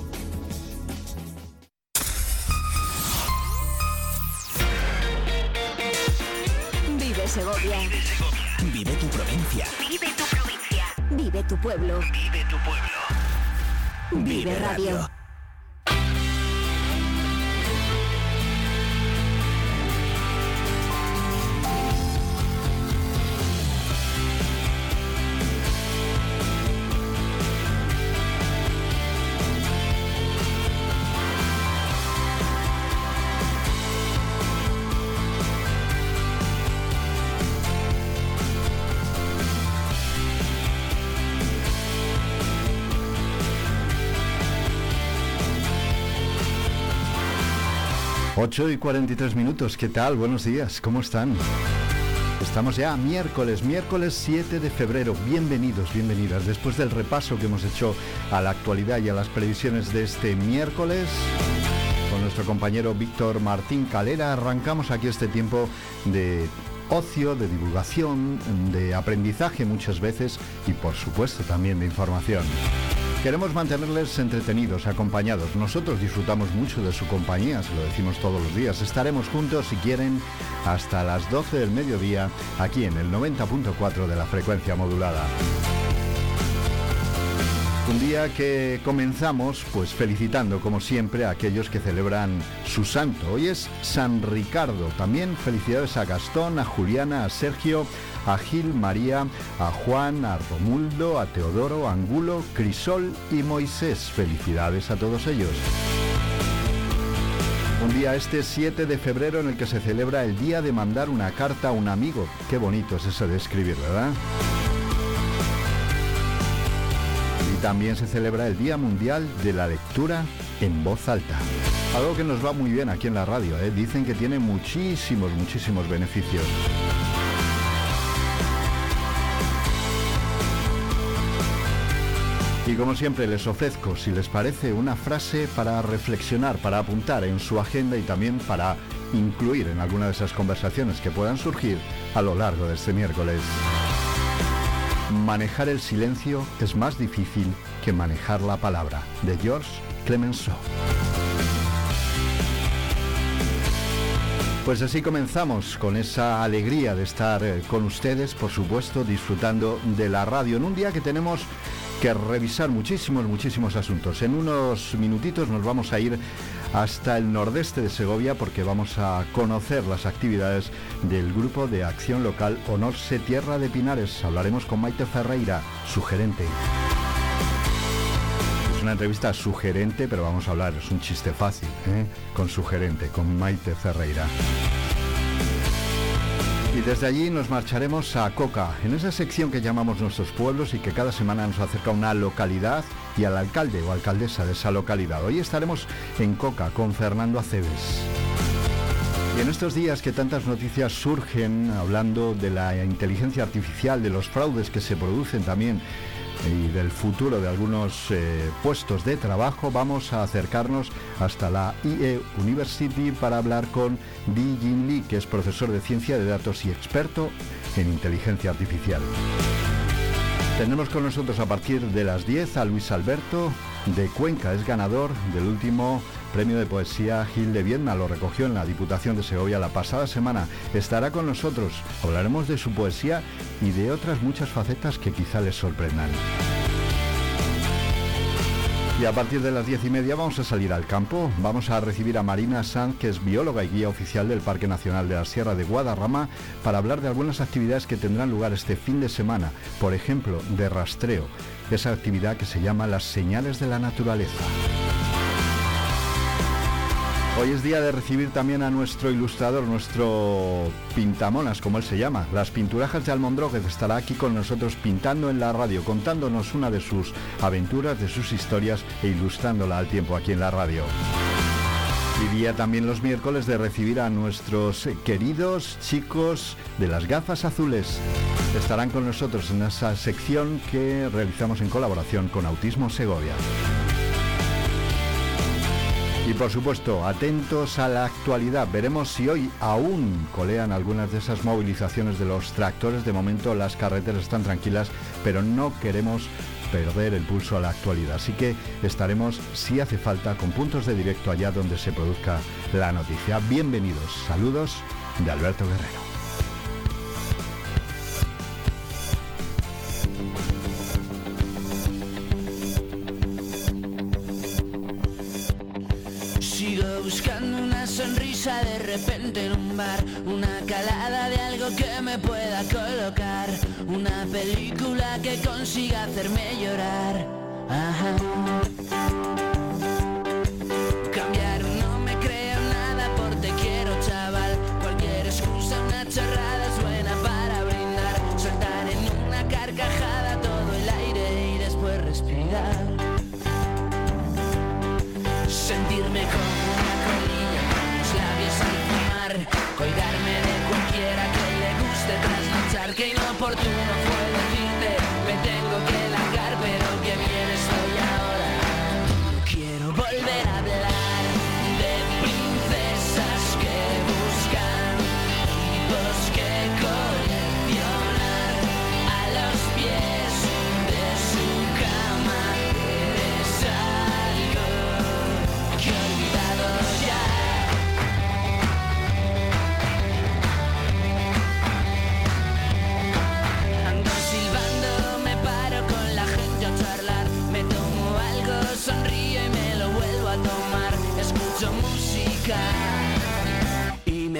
Vive Segovia. Vive tu provincia. Vive tu provincia. Vive tu pueblo. Vive tu pueblo. Vive Radio. Ocho y 43 minutos, ¿qué tal? Buenos días, ¿cómo están? Estamos ya miércoles, miércoles 7 de febrero. Bienvenidos, bienvenidas. Después del repaso que hemos hecho a la actualidad y a las previsiones de este miércoles, con nuestro compañero Víctor Martín Calera, arrancamos aquí este tiempo de ocio, de divulgación, de aprendizaje muchas veces y por supuesto también de información. Queremos mantenerles entretenidos, acompañados. Nosotros disfrutamos mucho de su compañía, se lo decimos todos los días. Estaremos juntos, si quieren, hasta las 12 del mediodía, aquí en el 90.4 de la frecuencia modulada. Un día que comenzamos pues felicitando como siempre a aquellos que celebran su santo. Hoy es San Ricardo. También felicidades a Gastón, a Juliana, a Sergio, a Gil, María, a Juan, a Romuldo, a Teodoro, Angulo, Crisol y Moisés. Felicidades a todos ellos. Un día este 7 de febrero en el que se celebra el día de mandar una carta a un amigo. Qué bonito es eso de escribir, ¿verdad? Y también se celebra el Día Mundial de la Lectura en voz alta. Algo que nos va muy bien aquí en la radio, ¿eh? dicen que tiene muchísimos, muchísimos beneficios. Y como siempre les ofrezco, si les parece, una frase para reflexionar, para apuntar en su agenda y también para incluir en alguna de esas conversaciones que puedan surgir a lo largo de este miércoles. Manejar el silencio es más difícil que manejar la palabra, de George Clemenceau. Pues así comenzamos con esa alegría de estar eh, con ustedes, por supuesto, disfrutando de la radio en un día que tenemos que revisar muchísimos, muchísimos asuntos. En unos minutitos nos vamos a ir hasta el nordeste de Segovia porque vamos a conocer las actividades del Grupo de Acción Local Honorse Tierra de Pinares. Hablaremos con Maite Ferreira, su gerente. Una entrevista sugerente, pero vamos a hablar, es un chiste fácil, ¿eh? con su gerente, con Maite Ferreira. Desde allí nos marcharemos a Coca, en esa sección que llamamos nuestros pueblos y que cada semana nos acerca a una localidad y al alcalde o alcaldesa de esa localidad. Hoy estaremos en Coca con Fernando Aceves. Y en estos días que tantas noticias surgen hablando de la inteligencia artificial, de los fraudes que se producen también y del futuro de algunos eh, puestos de trabajo, vamos a acercarnos hasta la IE University para hablar con Di Jin Lee, que es profesor de ciencia de datos y experto en inteligencia artificial. Tendremos con nosotros a partir de las 10 a Luis Alberto de Cuenca, es ganador del último premio de poesía Gil de Viedma, lo recogió en la Diputación de Segovia la pasada semana. Estará con nosotros, hablaremos de su poesía y de otras muchas facetas que quizá les sorprendan. Y a partir de las diez y media vamos a salir al campo. Vamos a recibir a Marina Sanz, que es bióloga y guía oficial del Parque Nacional de la Sierra de Guadarrama, para hablar de algunas actividades que tendrán lugar este fin de semana. Por ejemplo, de rastreo, esa actividad que se llama las señales de la naturaleza. Hoy es día de recibir también a nuestro ilustrador, nuestro pintamonas, como él se llama. Las pinturajas de Almondróguez estará aquí con nosotros pintando en la radio, contándonos una de sus aventuras, de sus historias e ilustrándola al tiempo aquí en la radio. Y día también los miércoles de recibir a nuestros queridos chicos de las gafas azules. Estarán con nosotros en esa sección que realizamos en colaboración con Autismo Segovia. Y por supuesto, atentos a la actualidad. Veremos si hoy aún colean algunas de esas movilizaciones de los tractores. De momento las carreteras están tranquilas, pero no queremos perder el pulso a la actualidad. Así que estaremos, si hace falta, con puntos de directo allá donde se produzca la noticia. Bienvenidos. Saludos de Alberto Guerrero. De repente en un bar, una calada de algo que me pueda colocar, una película que consiga hacerme llorar. Ajá.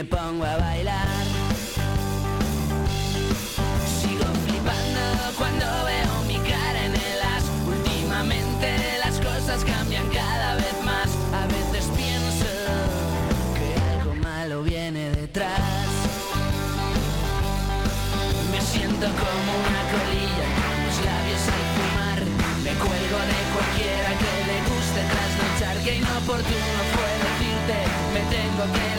Me pongo a bailar. Sigo flipando cuando veo mi cara en el as. Últimamente las cosas cambian cada vez más. A veces pienso que algo malo viene detrás. Me siento como una colilla con los labios al fumar. Me cuelgo de cualquiera que le guste trasnochar. Que inoportuno fue decirte, me tengo que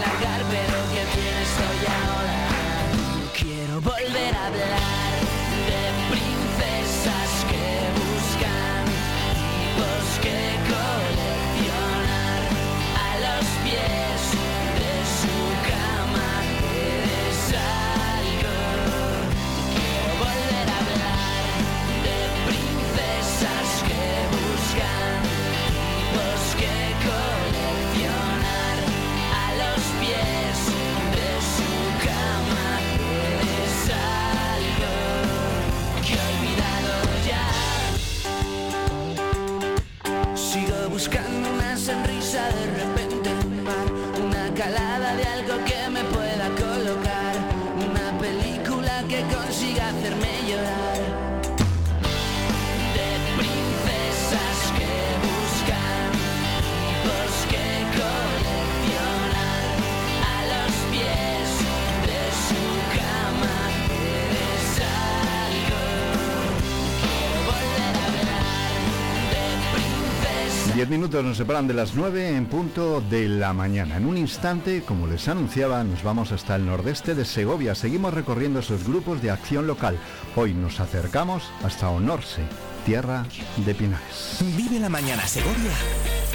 10 minutos nos separan de las 9 en punto de la mañana. En un instante, como les anunciaba, nos vamos hasta el nordeste de Segovia. Seguimos recorriendo esos grupos de acción local. Hoy nos acercamos hasta Onorse, tierra de Pinares. Vive la mañana Segovia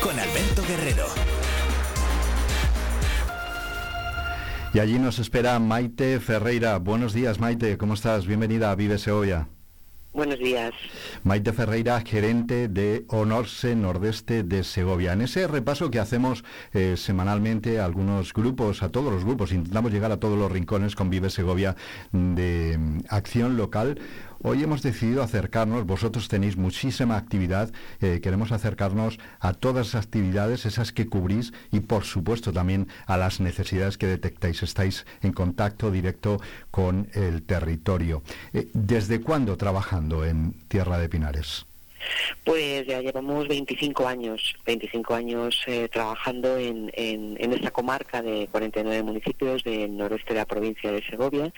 con Alberto Guerrero. Y allí nos espera Maite Ferreira. Buenos días, Maite. ¿Cómo estás? Bienvenida a Vive Segovia. Buenos días. Maite Ferreira, gerente de Honorse Nordeste de Segovia. En ese repaso que hacemos eh, semanalmente a algunos grupos, a todos los grupos, intentamos llegar a todos los rincones con Vive Segovia de mm, acción local. Hoy hemos decidido acercarnos, vosotros tenéis muchísima actividad, eh, queremos acercarnos a todas las actividades, esas que cubrís y por supuesto también a las necesidades que detectáis. Estáis en contacto directo con el territorio. Eh, ¿Desde cuándo trabajando en Tierra de Pinares? Pues ya llevamos 25 años, 25 años eh, trabajando en, en, esta comarca de 49 municipios del noroeste de la provincia de Segovia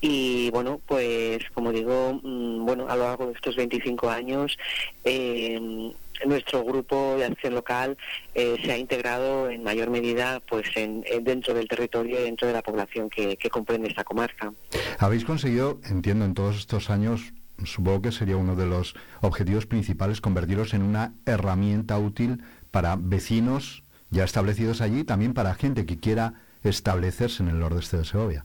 y bueno, pues como digo, mmm, bueno, a lo largo de estos 25 años eh, nuestro grupo de acción local eh, se ha integrado en mayor medida pues en, en dentro del territorio y dentro de la población que comprende esta comarca. Habéis conseguido, entiendo, en todos estos años supongo que sería uno de los objetivos principales convertirlos en una herramienta útil para vecinos ya establecidos allí, también para gente que quiera establecerse en el nordeste de Segovia.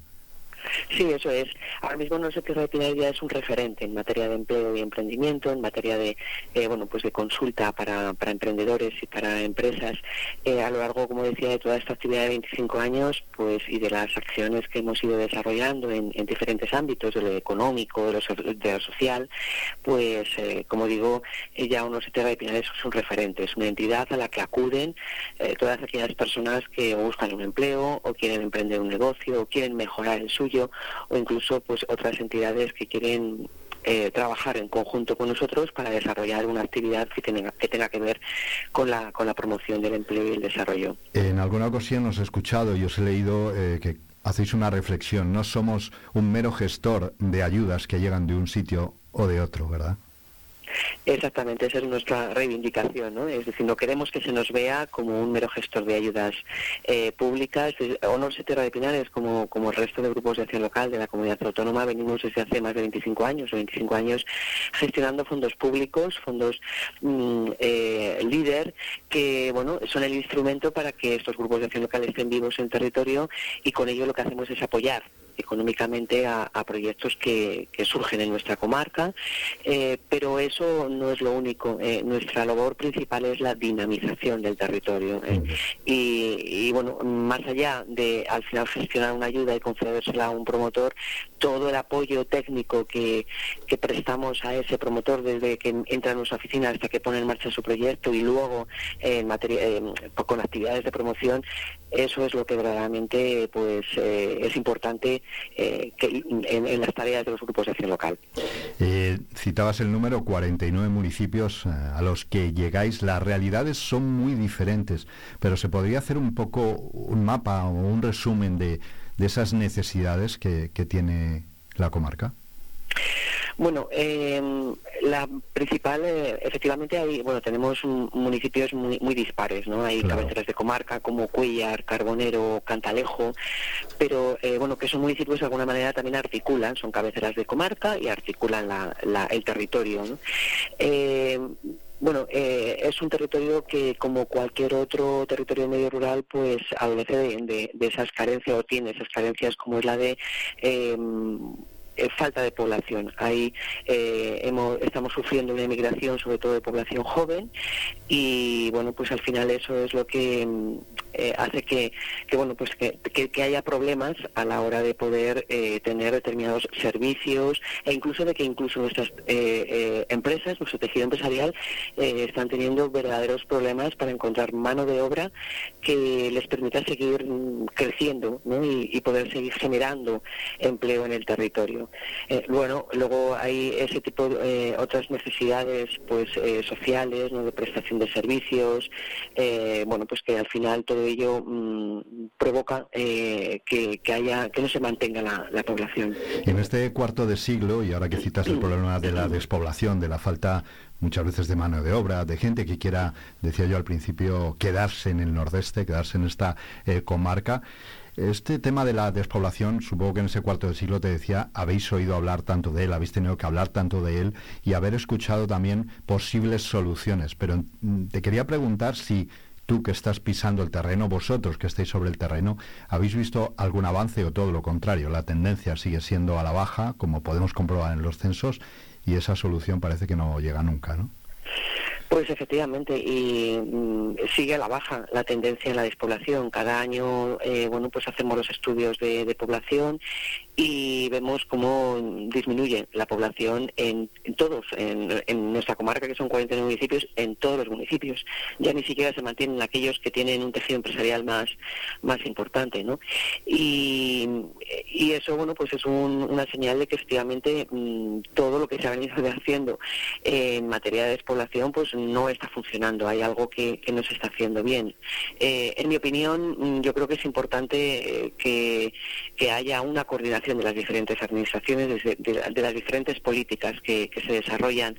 Sí, eso es. Ahora mismo no sé que Repinar ya es un referente en materia de empleo y emprendimiento, en materia de eh, bueno pues de consulta para, para emprendedores y para empresas. Eh, a lo largo, como decía, de toda esta actividad de 25 años, pues y de las acciones que hemos ido desarrollando en, en diferentes ámbitos, de lo económico, de lo, de lo social, pues eh, como digo, ya uno se de Pinar es un referente, es una entidad a la que acuden eh, todas aquellas personas que buscan un empleo o quieren emprender un negocio o quieren mejorar el suyo o incluso pues otras entidades que quieren eh, trabajar en conjunto con nosotros para desarrollar una actividad que tenga que, tenga que ver con la, con la promoción del empleo y el desarrollo. En alguna ocasión os he escuchado y os he leído eh, que hacéis una reflexión. No somos un mero gestor de ayudas que llegan de un sitio o de otro, ¿verdad? Exactamente, esa es nuestra reivindicación, ¿no? Es decir, no queremos que se nos vea como un mero gestor de ayudas eh, públicas. Honor Tierra de Pinares, como, como el resto de grupos de acción local de la comunidad autónoma, venimos desde hace más de 25 años o 25 años gestionando fondos públicos, fondos mm, eh, líder, que, bueno, son el instrumento para que estos grupos de acción local estén vivos en territorio y con ello lo que hacemos es apoyar económicamente a, a proyectos que, que, surgen en nuestra comarca, eh, pero eso no es lo único. Eh, nuestra labor principal es la dinamización del territorio. Eh, y, y, bueno, más allá de al final gestionar una ayuda y concedérsela a un promotor, todo el apoyo técnico que, que prestamos a ese promotor desde que entra en nuestra oficina hasta que pone en marcha su proyecto y luego en materia, con actividades de promoción, eso es lo que verdaderamente pues es importante eh, que en, las tareas de los grupos de acción local. Eh, citabas el número 49 municipios eh, a los que llegáis. Las realidades son muy diferentes, pero se podría hacer un poco un mapa o un resumen de, de esas necesidades que tiene la comarca. Bueno, eh, la principal, eh, efectivamente, hay, bueno, tenemos municipios muy, muy dispares, ¿no? Hay claro. cabeceras de comarca como Cuellar, Carbonero, Cantalejo, pero, eh, bueno, que esos municipios de alguna manera también articulan, son cabeceras de comarca y articulan la, la, el territorio, ¿no? Eh, bueno, eh, es un territorio que, como cualquier otro territorio medio rural, pues adolece de, de, de, esas carencias o tiene esas carencias como es la de eh, eh, falta de población. Ahí eh, hemos, estamos sufriendo una emigración, sobre todo de población joven, y bueno, pues al final eso es lo que eh, hace que, bueno, pues que, haya problemas a la hora de poder eh, tener determinados servicios e incluso de que incluso nuestras empresas, nuestro tejido empresarial, están teniendo verdaderos problemas para encontrar mano de obra que les permita seguir creciendo ¿no? y, y poder seguir generando empleo en el territorio. Eh, bueno, luego hay ese tipo de eh, otras necesidades pues eh, sociales, ¿no? de prestación de servicios, eh, bueno, pues que al final todo ello mm, provoca que, que haya que no se mantenga la, la población. En este cuarto de siglo, y ahora que citas el problema de la despoblación, de la falta muchas veces de mano de obra, de gente que quiera, decía yo al principio, quedarse en el nordeste, quedarse en esta comarca, este tema de la despoblación, supongo que en ese cuarto de siglo te decía, habéis oído hablar tanto de él, habéis tenido que hablar tanto de él y haber escuchado también posibles soluciones. Pero mm, te quería preguntar si tú que estás pisando el terreno, vosotros que estáis sobre el terreno, ¿habéis visto algún avance o todo lo contrario? La tendencia sigue siendo a la baja, como podemos comprobar en los censos, y esa solución parece que no llega nunca, ¿no? Pues efectivamente, y mm, sigue a la baja la tendencia en la despoblación. Cada año, eh, bueno, pues hacemos los estudios de, población y vemos cómo disminuye la población en, todos, en, en nuestra comarca, que son 49 municipios, en todos los municipios. Ya ni siquiera se mantienen aquellos que tienen un tejido empresarial más, más importante, ¿no? Y, y eso, bueno, pues es un- una señal de que efectivamente mm, todo lo que se ha venido haciendo en materia de despoblación, pues no está funcionando. Hay algo que, no se está haciendo bien. Eh, en mi opinión, mm, yo creo que es importante eh, que, que haya una coordinación de las diferentes administraciones, de, las diferentes políticas que, se desarrollan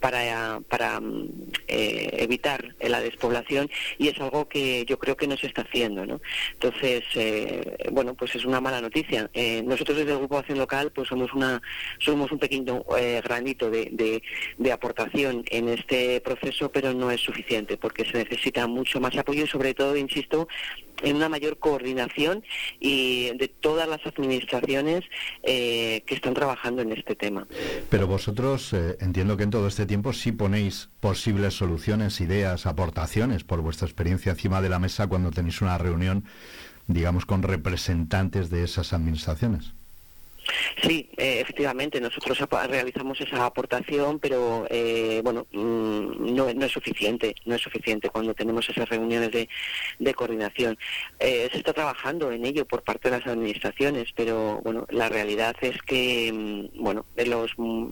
para, para mm, eh, evitar la despoblación y es algo que yo creo que no se está haciendo. ¿no? Entonces, eh, bueno, pues es una mala noticia. Nosotros desde el Grupo Acción Local pues somos, una, somos un pequeño granito de, de- de aportación en este proceso, pero no es suficiente porque se necesita mucho más apoyo y sobre todo, insisto, en una mayor coordinación y de todas las administraciones eh, que están trabajando en este tema. Pero vosotros eh, entiendo que en todo este tiempo sí ponéis posibles soluciones, ideas, aportaciones por vuestra experiencia encima de la mesa cuando tenéis una reunión, digamos, con representantes de esas administraciones. Sí, eh, efectivamente, nosotros realizamos esa aportación, pero eh, bueno, mm, no, es suficiente, no es suficiente cuando tenemos esas reuniones de, coordinación. Eh, se está trabajando en ello por parte de las administraciones, pero bueno, la realidad es que mm, bueno, los mm,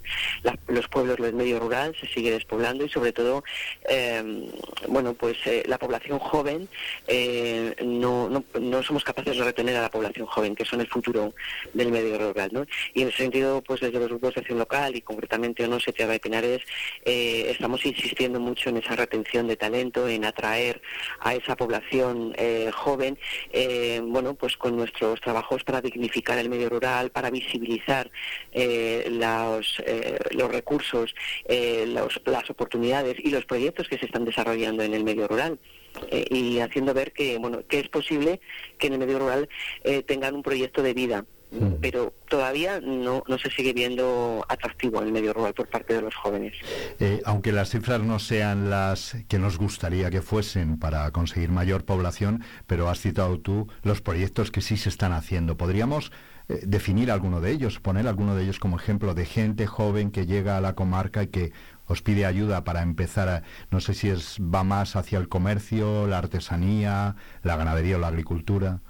los pueblos del medio rural se sigue despoblando y sobre todo, eh, bueno, pues eh, la población joven no, no somos capaces de retener a la población joven, que son el futuro del medio rural, ¿no? Y en ese sentido, pues desde los grupos de acción local y concretamente ONOSE Tierra de Pinares, eh, estamos insistiendo mucho en esa retención de talento, en atraer a esa población eh, joven, eh, bueno, pues con nuestros trabajos para dignificar el medio rural, para visibilizar los, recursos, las oportunidades y los proyectos que se están desarrollando en el medio rural. y haciendo ver que bueno que es posible que en el medio rural tengan un proyecto de vida pero todavía no, no se sigue viendo atractivo el medio rural por parte de los jóvenes. Eh, aunque las cifras no sean las que nos gustaría que fuesen para conseguir mayor población, pero has citado tú los proyectos que sí se están haciendo. ¿Podríamos eh, definir alguno de ellos, poner alguno de ellos como ejemplo de gente joven que llega a la comarca y que os pide ayuda para empezar a, no sé si es va más hacia el comercio, la artesanía, la ganadería o la agricultura?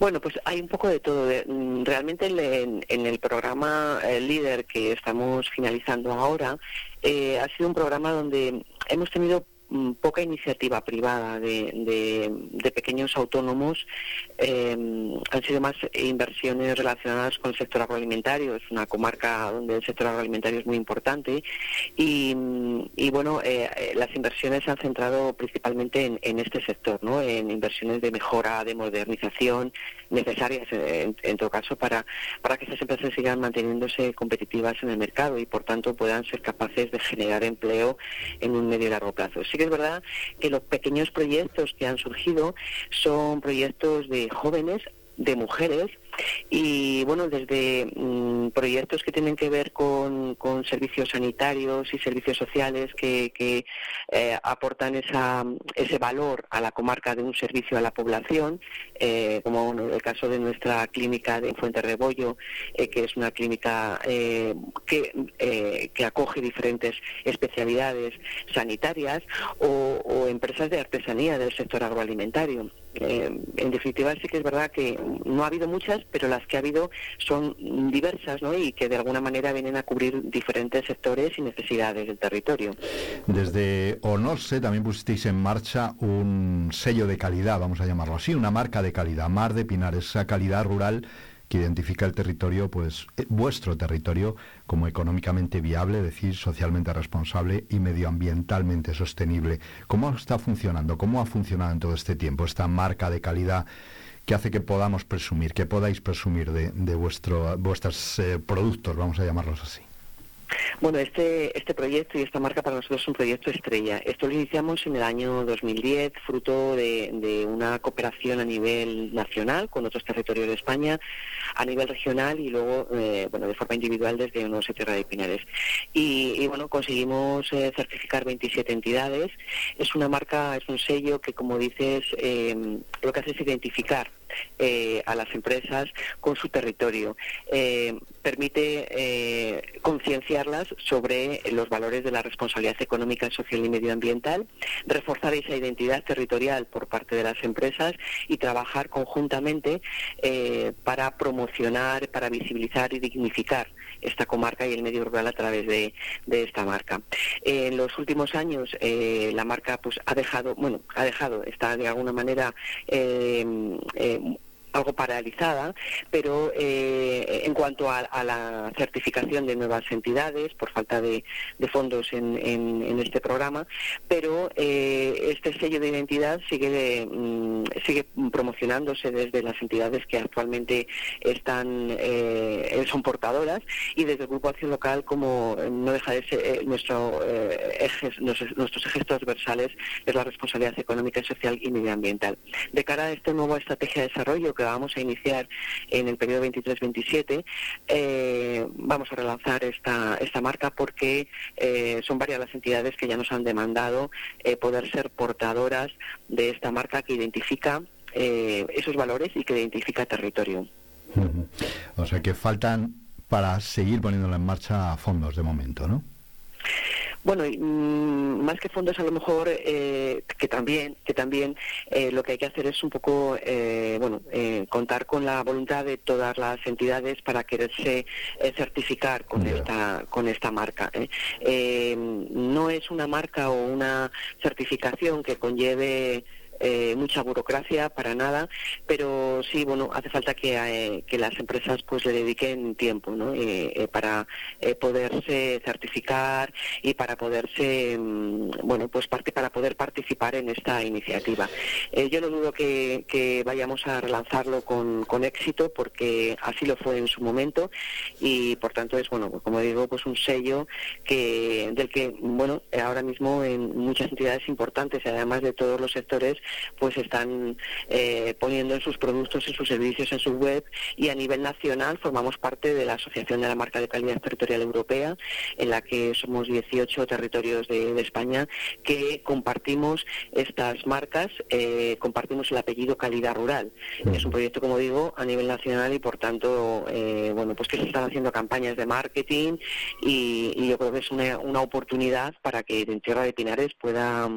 Bueno, pues hay un poco de todo. Mm, Realmente en, el programa eh, líder que estamos finalizando ahora, eh, ha sido un programa donde hemos tenido poca iniciativa privada de, pequeños autónomos. eh, han sido más inversiones relacionadas con el sector agroalimentario. Es una comarca donde el sector agroalimentario es muy importante. Y, mm, bueno, eh, eh, las inversiones se han centrado principalmente en, este sector, ¿no? En inversiones de mejora, de modernización necesarias, eh, en, en todo caso, para, para que estas empresas sigan manteniéndose competitivas en el mercado y, por tanto, puedan ser capaces de generar empleo en un medio y largo plazo. Sí es verdad que los pequeños proyectos que han surgido son proyectos de jóvenes, de mujeres, y bueno, desde mm, proyectos que tienen que ver con, servicios sanitarios y servicios sociales que, eh, aportan esa, ese valor a la comarca de un servicio a la población, eh, como el caso de nuestra clínica de Fuente Rebollo, eh, que es una clínica que, acoge diferentes especialidades sanitarias, o empresas de artesanía del sector agroalimentario. Eh, en definitiva sí que es verdad que no ha habido muchas, pero las que ha habido son diversas ¿no? y que de alguna manera vienen a cubrir diferentes sectores y necesidades del territorio. Desde Onorse también pusisteis en marcha un sello de calidad, vamos a llamarlo así, una marca de calidad, Mar de Pinares, esa calidad rural que identifica el territorio, pues eh, vuestro territorio, como económicamente viable, es decir, socialmente responsable y medioambientalmente sostenible. ¿Cómo está funcionando? ¿Cómo ha funcionado en todo este tiempo esta marca de calidad que hace que podamos presumir, que podáis presumir de, de vuestro, vuestros eh, productos, vamos a llamarlos así? Bueno, este, este proyecto y esta marca para nosotros es un proyecto estrella. Esto lo iniciamos en el año 2010, fruto de, una cooperación a nivel nacional con otros territorios de España, a nivel regional y luego, eh, bueno, de forma individual desde unos Tierra de Pinares. Y, y, bueno, conseguimos eh, certificar 27 entidades. Es una marca, es un sello que, como dices, eh, lo que hace es identificar eh, a las empresas con su territorio. Eh, permite eh, concienciarlas sobre los valores de la responsabilidad económica, social y medioambiental, reforzar esa identidad territorial por parte de las empresas y trabajar conjuntamente para promocionar, para visibilizar y dignificar esta comarca y el medio rural a través de, esta marca. en los últimos años la marca pues ha dejado, bueno, ha dejado, está de alguna manera algo paralizada, pero eh, en cuanto a, la certificación de nuevas entidades, por falta de, fondos en, en, en, este programa, pero eh, este sello de identidad sigue, de, mm, sigue promocionándose desde las entidades que actualmente están eh, son portadoras y desde el Grupo Acción Local como no deja de ser eh, nuestro ejes, nuestros, nuestros ejes transversales es la responsabilidad económica, social y medioambiental. De cara a esta nueva estrategia de desarrollo que vamos a iniciar en el periodo 23-27, eh, vamos a relanzar esta, esta marca porque eh, son varias las entidades que ya nos han demandado eh, poder ser portadoras de esta marca que identifica esos valores y que identifica territorio. O sea que faltan para seguir poniéndola en marcha fondos de momento, ¿no? Bueno, mmm, más que fondos a lo mejor eh, que también, que también eh, lo que hay que hacer es un poco, eh, bueno, contar con la voluntad de todas las entidades para quererse certificar con yeah. esta con esta marca. no es una marca o una certificación que conlleve eh, mucha burocracia para nada, pero sí, bueno, hace falta que, eh, que las empresas pues le dediquen tiempo, ¿no? Eh, para poderse certificar y para poderse, mm, bueno, pues parte para poder participar en esta iniciativa. yo no dudo que, que vayamos a relanzarlo con, con, éxito porque así lo fue en su momento y por tanto es, bueno, como digo, pues un sello que del que, bueno, ahora mismo en muchas entidades importantes, además de todos los sectores, pues están eh, poniendo en sus productos, en sus servicios, en su web y a nivel nacional formamos parte de la Asociación de la Marca de Calidad Territorial Europea, en la que somos 18 territorios de, España que compartimos estas marcas, eh, compartimos el apellido Calidad Rural. Es un proyecto, como digo, a nivel nacional y por tanto, eh, bueno, pues que se están haciendo campañas de marketing y, yo creo que es una, una, oportunidad para que en Tierra de Pinares pueda,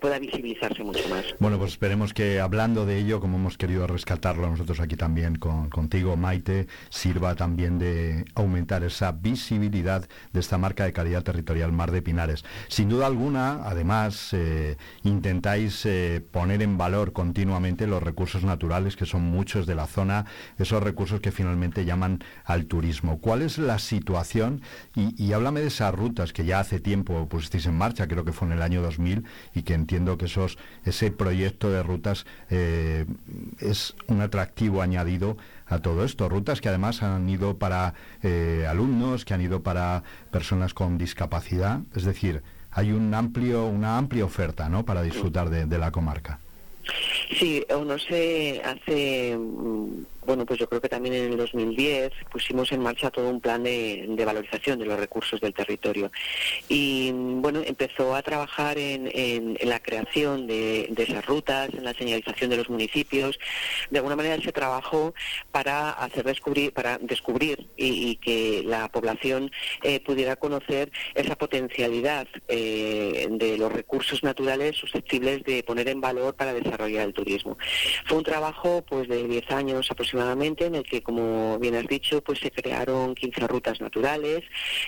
pueda visibilizarse mucho más. Bueno, pues esperemos que hablando de ello, como hemos querido rescatarlo nosotros aquí también con, contigo, Maite, sirva también de aumentar esa visibilidad de esta marca de calidad territorial Mar de Pinares. Sin duda alguna, además, eh, intentáis eh, poner en valor continuamente los recursos naturales, que son muchos de la zona, esos recursos que finalmente llaman al turismo. ¿Cuál es la situación? Y, háblame de esas rutas que ya hace tiempo pusisteis en marcha, creo que fue en el año 2000, y que entiendo que esos, ese proyecto de rutas eh, es un atractivo añadido a todo esto. Rutas que además han ido para eh, alumnos, que han ido para personas con discapacidad. Es decir, hay un amplio, una amplia oferta ¿no? para disfrutar de, de la comarca. Sí, o no sé, hace bueno, pues yo creo que también en el 2010 pusimos en marcha todo un plan de, valorización de los recursos del territorio. Y bueno, empezó a trabajar en, la creación de, esas rutas, en la señalización de los municipios. De alguna manera se trabajó para hacer descubrir, para descubrir y, y que la población eh, pudiera conocer esa potencialidad eh, de los recursos naturales susceptibles de poner en valor para desarrollar desarrollar turismo. Fue un trabajo pues de 10 años aproximadamente en el que, como bien has dicho, pues se crearon 15 rutas naturales,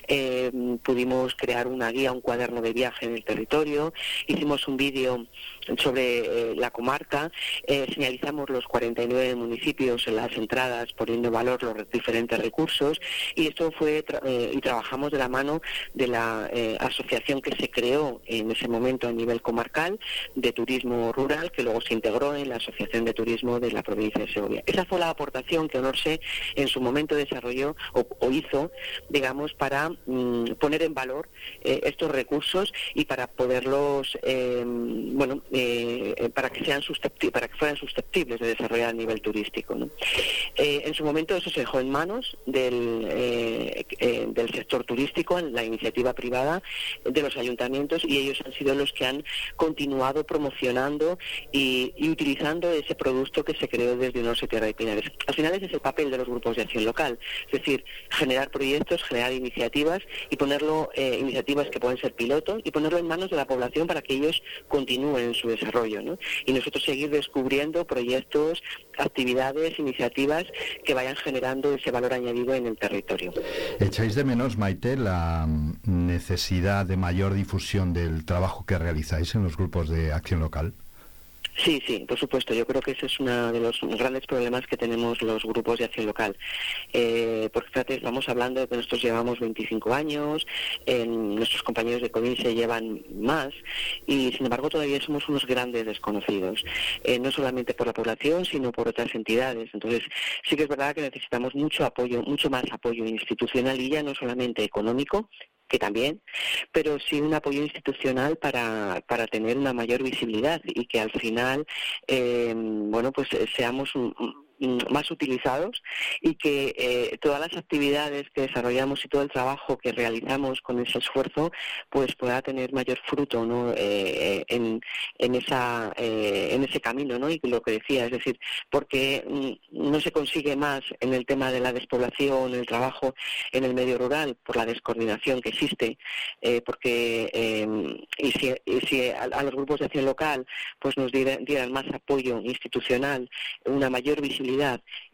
eh, pudimos crear una guía, un cuaderno de viaje en el territorio, hicimos un vídeo sobre eh, la comarca, eh, señalizamos los 49 municipios en las entradas poniendo en valor los diferentes recursos y esto fue tra- eh, y trabajamos de la mano de la asociación que se creó en ese momento a nivel comarcal de turismo rural que luego se integró en la asociación de turismo de la provincia de Segovia. Esa fue la aportación que Honorse en su momento desarrolló o, hizo, digamos, para mm, poner en valor estos recursos y para poderlos, bueno, eh, para que sean para que fueran susceptibles de desarrollar a nivel turístico. Eh, en su momento eso se dejó en manos del, eh, eh, del sector turístico, en la iniciativa privada de los ayuntamientos y ellos han sido los que han continuado promocionando y, utilizando ese producto que se creó desde Unos Tierra de Pinares. Al final ese es el papel de los grupos de acción local, es decir, generar proyectos, generar iniciativas y ponerlo, eh, iniciativas que pueden ser pilotos y ponerlo en manos de la población para que ellos continúen en su desarrollo. ¿no? Y nosotros seguir descubriendo proyectos, actividades, iniciativas que vayan generando ese valor añadido en el territorio. ¿Echáis de menos, Maite, la mm, necesidad de mayor difusión del trabajo que realizáis en los grupos de acción local? Sí, sí, por supuesto. Yo creo que ese es uno de los grandes problemas que tenemos los grupos de acción local. Eh, porque fíjate, estamos hablando de que nosotros llevamos 25 años, eh, nuestros compañeros de CODINSE llevan más y sin embargo todavía somos unos grandes desconocidos. Eh, no solamente por la población, sino por otras entidades. Entonces, sí que es verdad que necesitamos mucho apoyo, mucho más apoyo institucional y ya no solamente económico, que también, pero sí un apoyo institucional para, para tener una mayor visibilidad y que al final, eh, bueno, pues eh, seamos un- un- más utilizados y que eh, todas las actividades que desarrollamos y todo el trabajo que realizamos con ese esfuerzo pues pueda tener mayor fruto ¿no? Eh, en, en esa eh, en ese camino ¿no? y lo que decía es decir porque mm, no se consigue más en el tema de la despoblación el trabajo en el medio rural por la descoordinación que existe eh, porque eh, y si, si a, los grupos de acción local pues nos dieran más apoyo institucional una mayor visibilidad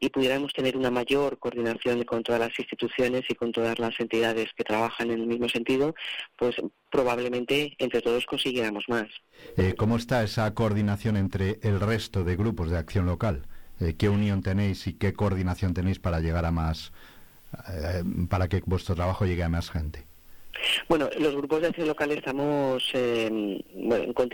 y pudiéramos tener una mayor coordinación con todas las instituciones y con todas las entidades que trabajan en el mismo sentido, pues probablemente entre todos consiguiéramos más. Eh, ¿Cómo está esa coordinación entre el resto de grupos de acción local? Eh, ¿Qué unión tenéis y qué coordinación tenéis para llegar a más, eh, para que vuestro trabajo llegue a más gente? Bueno, los grupos de acción local estamos, eh,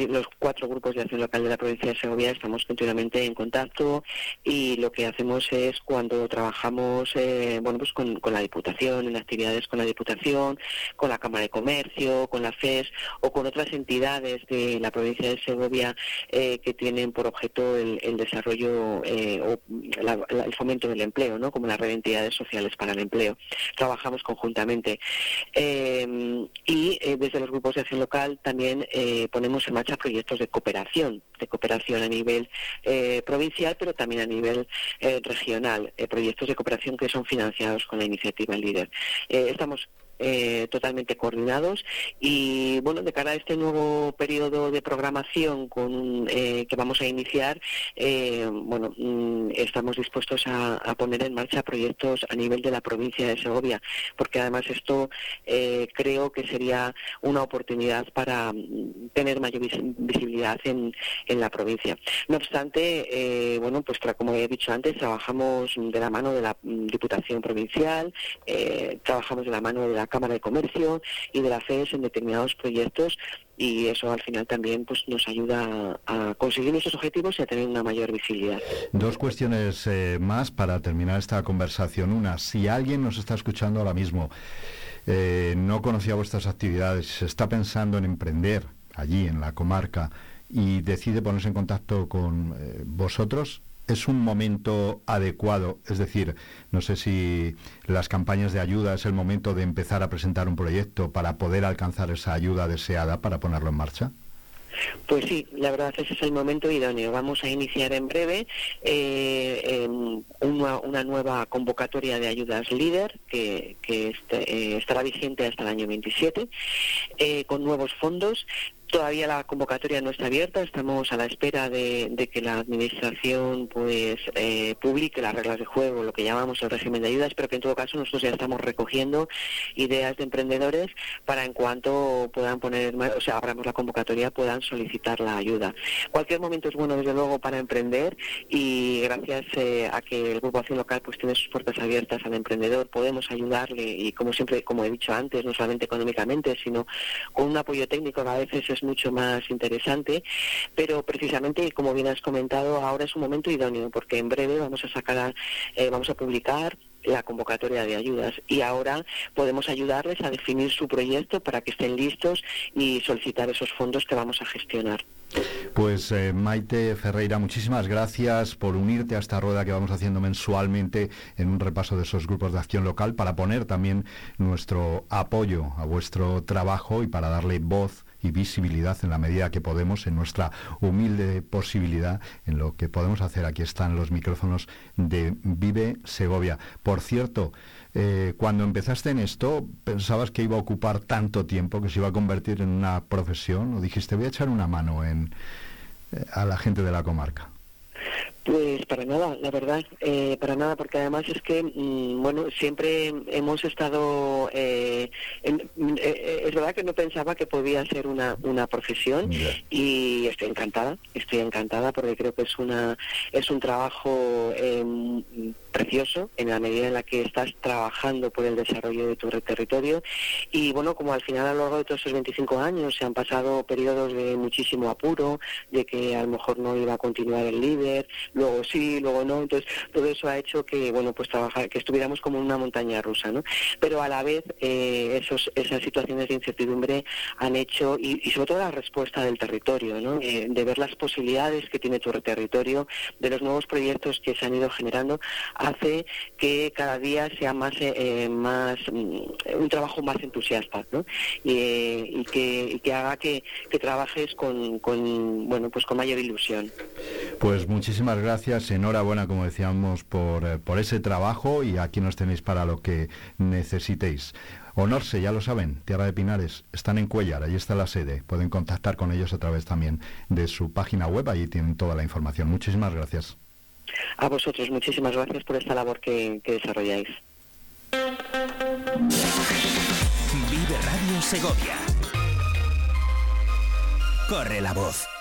los cuatro grupos de acción local de la provincia de Segovia estamos continuamente en contacto y lo que hacemos es cuando trabajamos, eh, bueno, pues con, la Diputación, en actividades con la Diputación, con la Cámara de Comercio, con la FES o con otras entidades de la provincia de Segovia eh, que tienen por objeto el, el desarrollo eh, o la- el fomento del empleo, ¿no? Como la red de entidades sociales para el empleo. Trabajamos conjuntamente. Eh, y eh, desde los grupos de acción local también eh, ponemos en marcha proyectos de cooperación, de cooperación a nivel eh, provincial, pero también a nivel eh, regional, eh, proyectos de cooperación que son financiados con la iniciativa líder. Estamos eh, totalmente coordinados. Y bueno de cara a este nuevo periodo de programación con eh, que vamos a iniciar eh, bueno mm, estamos dispuestos a, poner en marcha proyectos a nivel de la provincia de Segovia porque además esto creo que sería una oportunidad para mm, tener mayor vis- visibilidad en, en la provincia. No obstante bueno pues como he dicho antes trabajamos de la mano de la mm, Diputación Provincial trabajamos de la mano de la Cámara de Comercio y de la FES en determinados proyectos y eso al final también pues nos ayuda a, conseguir nuestros objetivos y a tener una mayor visibilidad. Dos cuestiones eh, más para terminar esta conversación. Una, si alguien nos está escuchando ahora mismo, eh, no conocía vuestras actividades, está pensando en emprender allí en la comarca y decide ponerse en contacto con eh, vosotros, es un momento adecuado. Es decir, no sé si las campañas de ayuda es el momento de empezar a presentar un proyecto para poder alcanzar esa ayuda deseada para ponerlo en marcha. Pues sí, la verdad ese es el momento idóneo. Vamos a iniciar en breve eh, una, una nueva convocatoria de ayudas líder que, que este- eh, estará vigente hasta el año 27 eh, con nuevos fondos Todavía la convocatoria no está abierta, estamos a la espera de, que la administración pues eh, publique las reglas de juego, lo que llamamos el régimen de ayudas, pero que en todo caso nosotros ya estamos recogiendo ideas de emprendedores para en cuanto puedan poner, o sea, abramos la convocatoria, puedan solicitar la ayuda. Cualquier momento es bueno desde luego para emprender y gracias eh, a que el Grupo Acción Local pues tiene sus puertas abiertas al emprendedor, podemos ayudarle y como siempre, como he dicho antes, no solamente económicamente, sino con un apoyo técnico que a veces es mucho más interesante, pero precisamente, como bien has comentado, ahora es un momento idóneo porque en breve vamos a sacar, eh, vamos a publicar la convocatoria de ayudas y ahora podemos ayudarles a definir su proyecto para que estén listos y solicitar esos fondos que vamos a gestionar. Pues eh, Maite Ferreira, muchísimas gracias por unirte a esta rueda que vamos haciendo mensualmente en un repaso de esos grupos de acción local para poner también nuestro apoyo a vuestro trabajo y para darle voz y visibilidad en la medida que podemos, en nuestra humilde posibilidad, en lo que podemos hacer. Aquí están los micrófonos de Vive Segovia. Por cierto, eh, cuando empezaste en esto, ¿pensabas que iba a ocupar tanto tiempo, que se iba a convertir en una profesión? ¿O dijiste, voy a echar una mano en, eh, a la gente de la comarca? Pues para nada, la verdad, eh, para nada, porque además es que, mm, bueno, siempre hemos estado, eh, en- mm, eh, es verdad que no pensaba que podía ser una, una profesión y estoy encantada, estoy encantada porque creo que es una, es un trabajo eh, precioso en la medida en la que estás trabajando por el desarrollo de tu territorio y bueno, como al final a lo largo de todos esos 25 años se han pasado periodos de muchísimo apuro, de que a lo mejor no iba a continuar el líder, luego sí, luego no, entonces todo eso ha hecho que bueno, pues trabajar, que estuviéramos como en una montaña rusa, ¿no? Pero a la vez eh, esos, esas situaciones de incertidumbre han hecho y, sobre todo la respuesta del territorio, ¿no? Eh, de ver las posibilidades que tiene tu territorio, de los nuevos proyectos que se han ido generando, hace que cada día sea más, eh, eh, más mm, un trabajo más entusiasta, ¿no? Y, eh, y que, y que haga que, que trabajes con, con, bueno, pues con mayor ilusión. Pues muchísimas gracias, enhorabuena, como decíamos, por, eh, por ese trabajo y aquí nos tenéis para lo que necesitéis. Honorse, ya lo saben, Tierra de Pinares, están en Cuellar, allí está la sede. Pueden contactar con ellos a través también de su página web, allí tienen toda la información. Muchísimas gracias. A vosotros, muchísimas gracias por esta labor que, que desarrolláis. Vive Radio Segovia. Corre la voz.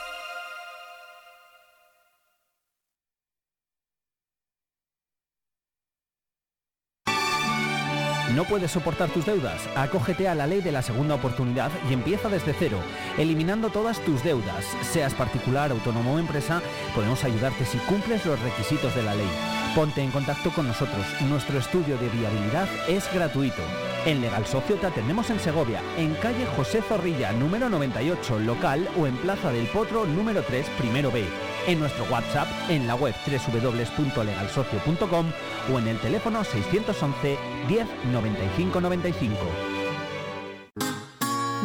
¿No puedes soportar tus deudas? Acógete a la ley de la segunda oportunidad y empieza desde cero, eliminando todas tus deudas. Seas particular, autónomo o empresa, podemos ayudarte si cumples los requisitos de la ley. Ponte en contacto con nosotros. Nuestro estudio de viabilidad es gratuito. En Legal Socio te atendemos en Segovia, en calle José Zorrilla, número 98, local o en Plaza del Potro, número 3, primero B. En nuestro WhatsApp, en la web www.legalsocio.com o en el teléfono 611 10 95 95.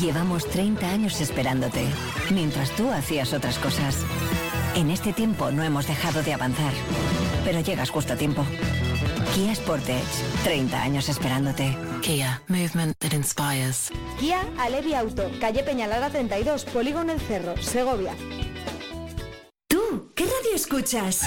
Llevamos 30 años esperándote, mientras tú hacías otras cosas. En este tiempo no hemos dejado de avanzar, pero llegas justo a tiempo. Kia Sportage, 30 años esperándote. Kia, movement that inspires. Kia Alevi Auto, calle Peñalara 32, Polígono El Cerro, Segovia. ¿Tú qué radio escuchas?